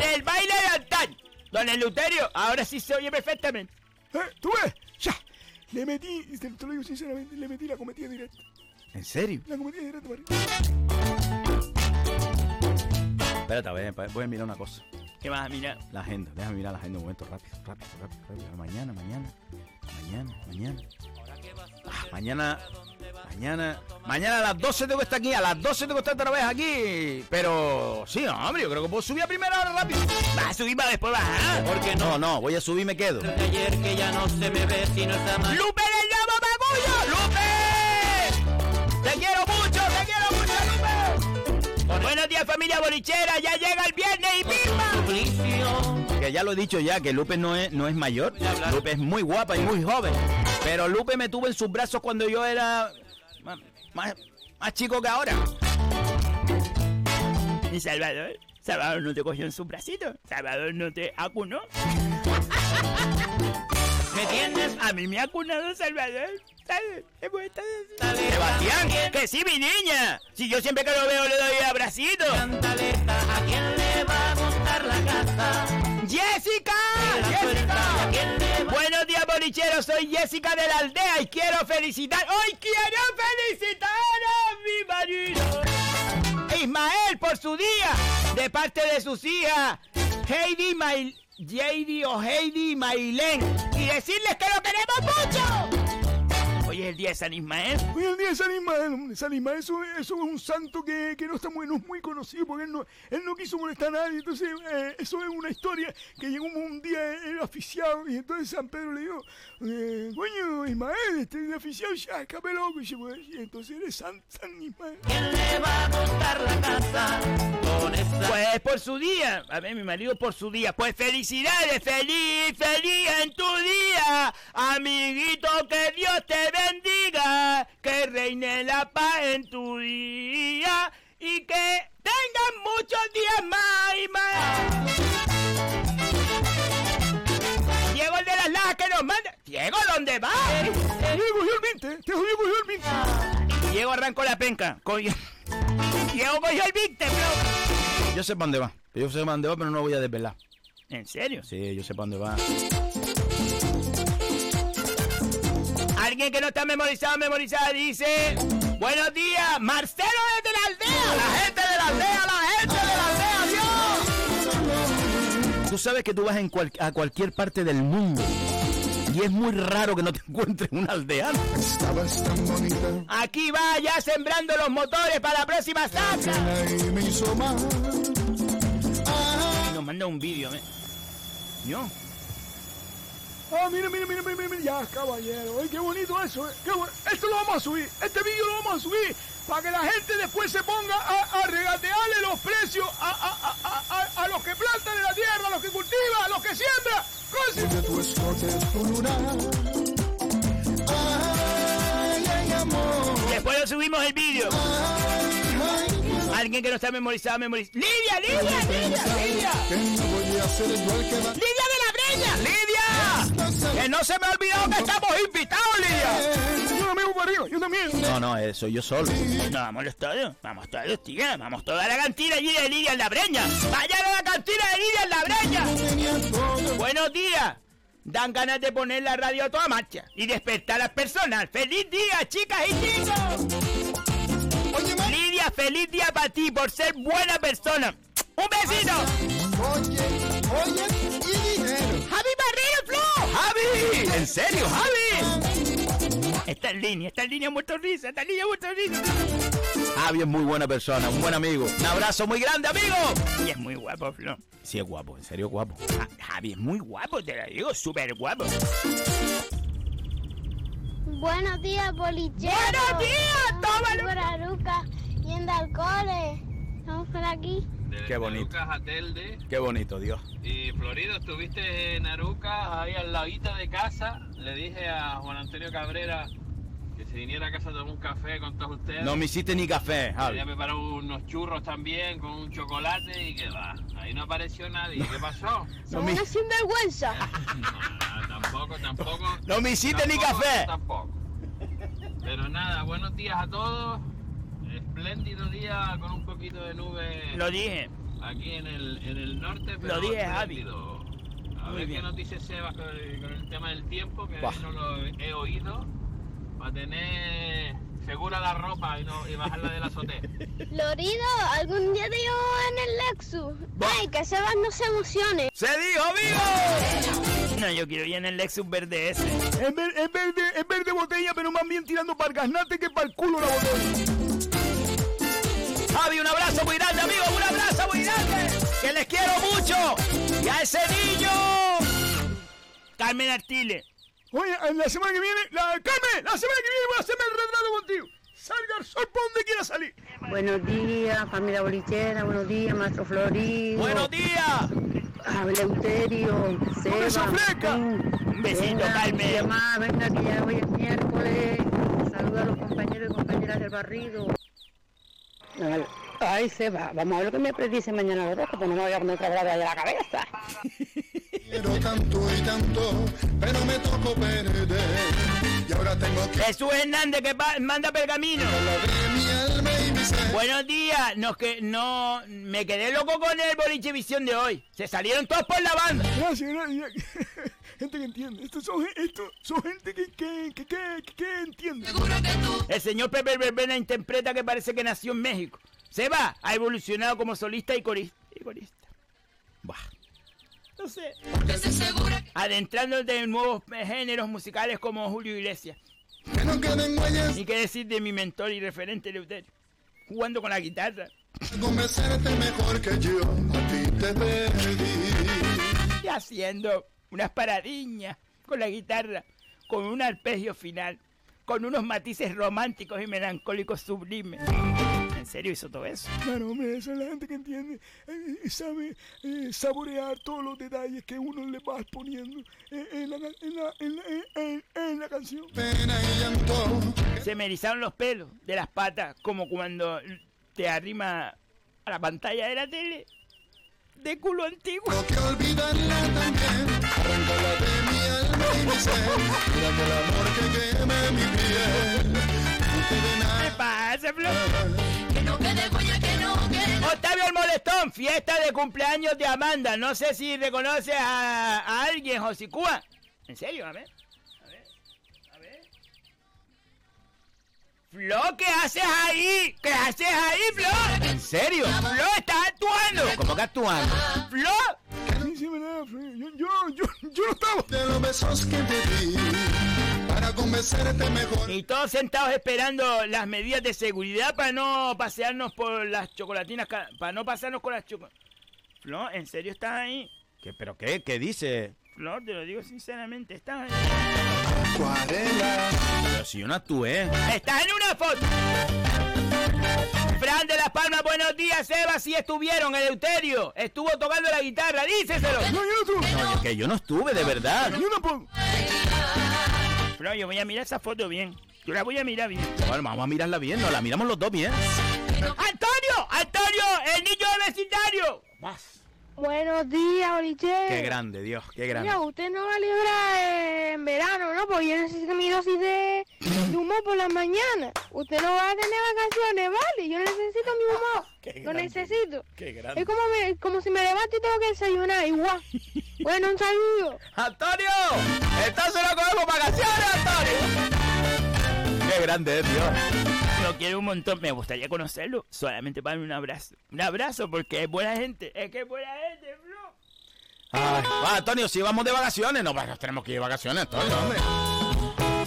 Del baile de antaño. Don Eleuterio, ahora sí se oye perfectamente. ¿Eh? ¿Tú ves? Ya. Le metí, y te, te lo digo sinceramente, le metí la cometida directa. ¿En serio? La cometida directa, María. Espérate, a ver, voy a mirar una cosa. ¿Qué más, mira? La agenda, déjame mirar la agenda un momento, rápido, rápido, rápido, rápido. Mañana, mañana, mañana, mañana. Ah, mañana, mañana, mañana a las 12 tengo que estar aquí, a las 12 tengo que estar otra vez aquí. Pero, sí, hombre, yo creo que puedo subir a primera hora rápido. Vas a subir para después bajar. ¿Por qué No, no, voy a subir y me quedo. Ayer que ya no se me ve. ¡Lupe del Llamo Magullo! ¡Lupe! ¡Te quiero mucho! ¡Te quiero mucho, Lupe! Buenos días, familia bolichera. Ya llega el viernes y ¡pimba! Suplicio. Que ya lo he dicho ya, que Lupe no es, no es mayor. Lupe es muy guapa y muy joven. Pero Lupe me tuvo en sus brazos cuando yo era más, más, chico que ahora. ¿Y Salvador? ¿Salvador no te cogió en su bracito? ¿Salvador no te acunó? ¿Me tienes? A mí me ha acunado Salvador. Sebastián, que sí, mi niña. Si yo siempre que lo veo le doy abracito. Cantaleta, ¿a quién le va a gustar la casa? ¡Jessica! La suelta, ¿y a quién le va? Buenos días, bolicheros. Soy Jessica de la aldea y quiero felicitar. ¡Hoy quiero felicitar a mi marido! Ismael por su día, de parte de sus hijas, Heidi, Mail, JD o Heidi y Mailén. Y decirles que lo queremos mucho. Es el día de San Ismael? Hoy es el día de San Ismael. San Ismael eso, eso es un santo que, que no está muy, no es muy conocido porque él no, él no quiso molestar a nadie. Entonces, eh, eso es una historia que llegó un día el aficiado y entonces San Pedro le dijo, eh, coño, Ismael, este aficiado ya escape loco. Y, se fue. Y entonces eres San, San Ismael. le va a montar la casa con. Pues por su día. A ver, mi marido por su día. Pues felicidades, feliz, feliz en tu día. Amiguito, que Dios te bendiga. Que reine la paz en tu día. Y que tengan muchos días más y más. Diego el de las lajas que nos manda. Diego, ¿dónde va? Diego cogió el 20, te 20. Diego arrancó la penca. Diego cogió el 20, bro. Yo sé para dónde va. Yo sé para dónde va, pero no lo voy a desvelar. ¿En serio? Sí, yo sé para dónde va. Alguien que no está memorizado, memorizada, dice... Buenos días, Marcelo desde la aldea. La gente de la aldea, la gente de la aldea, Dios. Tú sabes que tú vas en cual- a cualquier parte del mundo y es muy raro que no te encuentres un aldeano. Estabas tan bonita, Aquí va ya sembrando los motores para la próxima. Y nos manda un vídeo, ¿eh? ¿No? Ah, mira, mira, mira, mira, mira, ya, caballero. Ay, qué bonito eso, eh. Qué bu- Esto lo vamos a subir. Este vídeo lo vamos a subir para que la gente después se ponga a, a regatearle los precios a, a, a, a, a- a los que plantan en la tierra, a los que cultivan, a los que siembran. Cosas. De tu escote lunar. Ay, ay, amor. Después lo subimos el vídeo. Alguien que no está memorizado, memoriza. ¡Lidia, Lidia, Lidia, Lidia! ¡Lidia de la Breña! ¡Lidia! Que no se me ha olvidado que estamos invitados, Lidia. Yo también arriba, yo también. No, no, eh, soy yo solo. No, vámonos todos, vamos todos, tía, vamos toda la cantina allí de Lidia en la Breña. Vayan a la cantina de Lidia en la Breña. Buenos días. Dan ganas de poner la radio a toda marcha y despertar a las personas. ¡Feliz día, chicas y chicos! Lidia, feliz día para ti por ser buena persona. ¡Un besito! Oye, oye, ¡Javi! ¿En serio, Javi? Está en línea, está en línea muerto risa, está en línea muerto risa. Javi es muy buena persona, un buen amigo. Un abrazo muy grande, amigo. Y es muy guapo, Flo. Sí, es guapo, en serio guapo. Ja- Javi es muy guapo, te lo digo, súper guapo. Buenos días, bolichero. ¡Buenos días! ¡Tómalo! Por Aruca, yendo al cole. Estamos por aquí. Qué bonito. Arucas a Telde. Qué bonito, Dios. Y Florido, estuviste en Aruca, ahí al ladito de casa. Le dije a Juan Antonio Cabrera que se viniera a casa a tomar un café con todos ustedes. No me hiciste ni café, Javi. Ya preparó unos churros también con un chocolate y que va. Ahí no apareció nadie. ¿Qué pasó? Son una sinvergüenza. Ah, tampoco, tampoco. No me hiciste ni Tampoco, café. Tampoco. Pero nada, buenos días a todos. Espléndido día con un poquito de nube. Lo dije. Aquí en el, en el norte, pero Lo dije, Javi. espléndido. A Muy ver bien. qué nos dice Sebas con el, con el tema del tiempo, que Buah. no lo he oído. Para tener segura la ropa y, no, y bajarla de la azotea. Florido, algún día te llevo en el Lexus. Ay, que Sebas no se emocione. ¡Se dijo, vivo! No, yo quiero ir en el Lexus verde ese. Es, ver- es verde, es verde botella, pero más bien tirando para el gaznate que para el culo la botella. Javi, un abrazo muy grande, amigo. Un abrazo muy grande. Que les quiero mucho. Y a ese niño. Carmen Artile. Oye, en la semana que viene, la Carmen, la semana que viene voy a hacerme el retrato contigo. Salga al sol por donde quiera salir. Buenos días, familia bolichera, buenos días, maestro Florido. Buenos días. Eleuterio, Seba. Un besito, Carmen. venga, que ya hoy es miércoles. Saluda a los compañeros y compañeras del barrido. Ay, Seba, vamos a ver lo que me predice mañana los rojos, pues no me voy a poner otra brava de la cabeza. Quiero tanto y tanto, pero me tocó perder. Y ahora tengo que Jesús Hernández que manda pergamino. Buenos días. Nos que no me quedé loco con el boliche visión de hoy. Se salieron todos por la banda. Gracias, gracias. Gente que entiende. Estos son, estos son gente que, que, que, que, que- entiende. El señor Pepe Verbena interpreta que parece que nació en México. Se va, ha evolucionado como solista y corista. Y corista. No sé. Adentrándote en nuevos géneros musicales como Julio Iglesias. no queden huellas. Ni qué decir de mi mentor y referente Eleuterio. Jugando con la guitarra. Convencerte mejor que yo, a ti te pedí. Y haciendo unas paradiñas con la guitarra. Con un arpegio final. Con unos matices románticos y melancólicos sublimes. ¿En serio hizo todo eso? Claro, hombre, esa es la gente que entiende eh, y sabe eh, saborear todos los detalles que uno le va poniendo eh, en, la, en, la, en, la, en- en la canción. Se me erizaron los pelos de las patas, como cuando te arrima a la pantalla de la tele. De culo antiguo. que olvidarla también. Arráncala de mi alma y mi ser. Mira que el amor que queme mi piel. No quede nada. ¿Qué pasa, Flo? Que no quede huella, que no quede. Octavio el Molestón, fiesta de cumpleaños de Amanda. No sé si reconoces a, a alguien, Josicúa. ¿En serio? A ver. A ver. A ver. Flo, ¿qué haces ahí? ¿Qué haces ahí, Flo? ¿En serio? Flo, estás actuando. ¿Cómo que actuando? Flo. Sí, verdad. Yo, yo, yo, yo no estaba. De los besos que te di. Para convencerte mejor. Y todos sentados esperando las medidas de seguridad para no pasearnos por las chocolatinas, para no pasarnos con las chocolatina. Flor, ¿en serio estás ahí? ¿Qué, ¿Pero qué? ¿Qué dice? Flor, te lo digo sinceramente, estás ahí. Pero si yo no actué. ¡Estás en una foto! Fran de Las Palmas, buenos días, Eva, sí estuvieron, Eleuterio. Estuvo tocando la guitarra, díceselo. No, yo no es que yo no estuve, de verdad. Yo no puedo. Flor, yo voy a mirar esa foto bien. Yo la voy a mirar bien. Bueno, vamos a mirarla bien, no, la miramos los dos bien. ¡Antonio! ¡Antonio! ¡El niño del vecindario! Buenos días, Oliche. Qué grande, Dios, qué grande. Mira, usted no va a librar eh, en verano, ¿no? Porque yo necesito mi dosis de, de humor por las mañanas. Usted no va a tener vacaciones, ¿vale? Yo necesito mi humor. Lo grande. necesito. Qué grande. Es como, me- como si me levanto y tengo que desayunar, igual. bueno, un saludo. ¡Antonio! ¡Entonces lo cogemos vacaciones, Antonio! ¡Qué grande es, Dios! Lo quiero un montón, me gustaría conocerlo. Solamente para un abrazo. Un abrazo porque es buena gente. Es que es buena gente, bro. Ay, va, Antonio, si vamos de vacaciones, no, pues nos tenemos que ir de vacaciones, Antonio, hombre.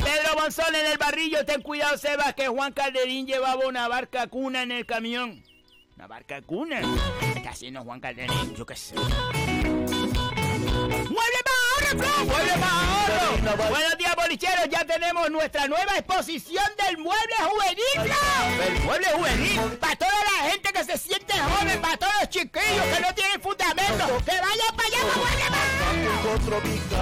Pedro Monzón en el barrillo, ten cuidado, Sebas, que Juan Calderín llevaba una barca cuna en el camión. ¿Una barca cuna? ¿Qué está haciendo Juan Calderín? Yo qué sé. ¡Mueble más ahorro, más! Buenos días, bolicheros. Ya tenemos nuestra nueva exposición del mueble juvenil. El mueble juvenil. Para toda la gente que se siente joven, para todos los chiquillos que no tienen fundamento, que vayan para allá, para mueble más.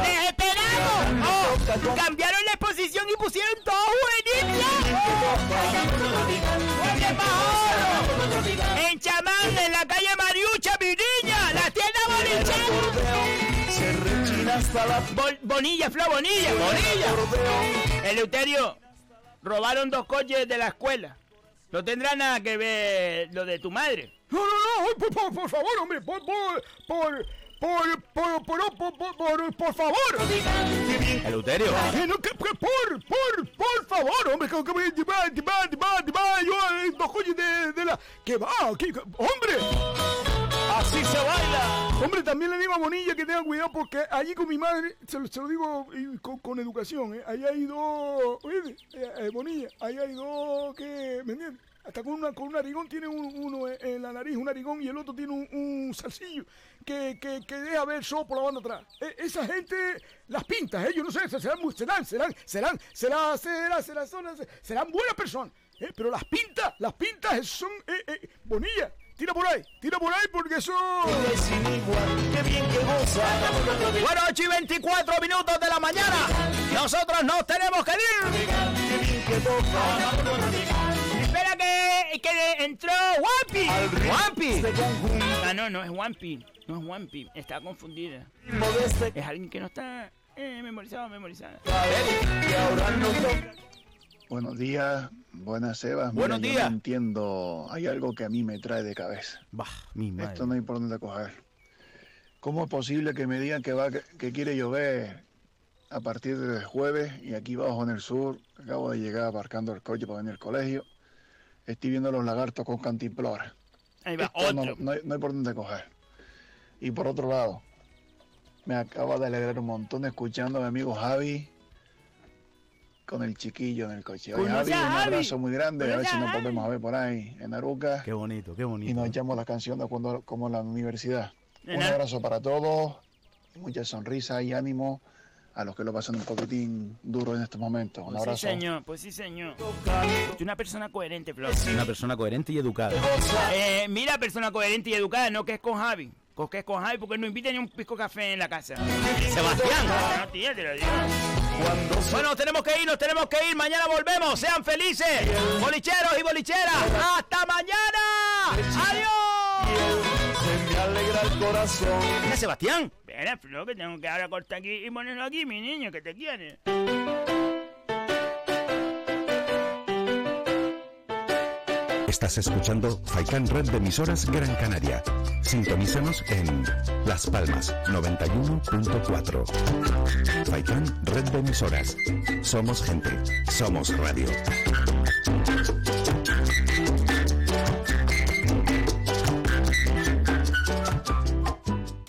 ¡Les esperamos! Oh, cambiaron la exposición y pusieron todo juvenil. ¡Mueble más ahorro! En Chamán, en la calle Bol- Bonilla, Flo, Bonilla, Bonilla. Eleuterio, robaron dos coches de la escuela. No tendrá nada que ver lo de tu madre. No, no, no, por, por, por favor, hombre, por, por, por, por, por, por, por, por, favor. Eleuterio. No, que, que por, por, por favor, hombre, que, que, que, va, que va, que va, que va, yo, dos coches de, de la, que va, que, que- hombre. Así se baila. Hombre, también le digo a Bonilla que tenga cuidado porque allí con mi madre, se lo, digo con, con educación, ¿eh? Allá hay dos, oye, eh, eh, Bonilla, allá hay dos que, ¿me entiendes? Hasta con, una, con un narigón tiene un- uno en- en la nariz, un narigón, y el otro tiene un, un zarcillo que, que, que deja ver solo por la banda atrás. Eh, esa gente, las pintas, ¿eh? Yo no sé, serán, serán, serán, serán, serán, serán, serán, serán, serán buenas personas. ¿eh? Pero las pintas, las pintas son, eh, eh, Bonilla, tira por ahí, tira por ahí porque eso... Bueno, 8 y 24 minutos de la mañana. Nosotros nos tenemos que ir. Espera que, que entró Wampi. Wampi. Ah, no, no es Wampi. No es Wampi. Está confundida. Es alguien que no está eh, memorizado, memorizada. Buenos días, buenas Sebas. Mira, Buenos yo días. no entiendo, hay algo que a mí me trae de cabeza. Bah, mi madre. Esto no hay por dónde coger. ¿Cómo es posible que me digan que va que quiere llover a partir del jueves y aquí abajo en el sur, acabo de llegar aparcando el coche para venir al colegio, estoy viendo los lagartos con cantimplora. Ahí va, Esto no, otro. no hay, no hay por dónde coger. Y por otro lado, me acaba de alegrar un montón escuchando a mi amigo Javi con el chiquillo en el coche. Oye, Javi, un abrazo muy grande, a ver si nos volvemos a ver por ahí en Aruca. Qué bonito, qué bonito. Y nos echamos la canción de cuando, como en la universidad. Un abrazo para todos, mucha sonrisa y ánimo a los que lo pasan un poquitín duro en estos momentos. Un Pues sí, abrazo. señor, pues sí, señor. Soy una persona coherente, Flor. Una persona coherente y educada. Eh, mira, persona coherente y educada, no que es con Javi. Que es con Javi porque no invita ni un pisco café en la casa. Sebastián. No, tía, te lo digo. Bueno, nos tenemos que ir, nos tenemos que ir. Mañana volvemos. Sean felices. Bolicheros y bolicheras. ¡Hasta mañana! ¡Adiós! me alegra el corazón. Sebastián. Espera, Flor, que tengo que ahora cortar aquí y ponerlo aquí, mi niño, que te quiere. Estás escuchando Faikan Red de emisoras Gran Canaria. Sintonízanos en Las Palmas 91.4. Faikan Red de emisoras. Somos gente. Somos radio.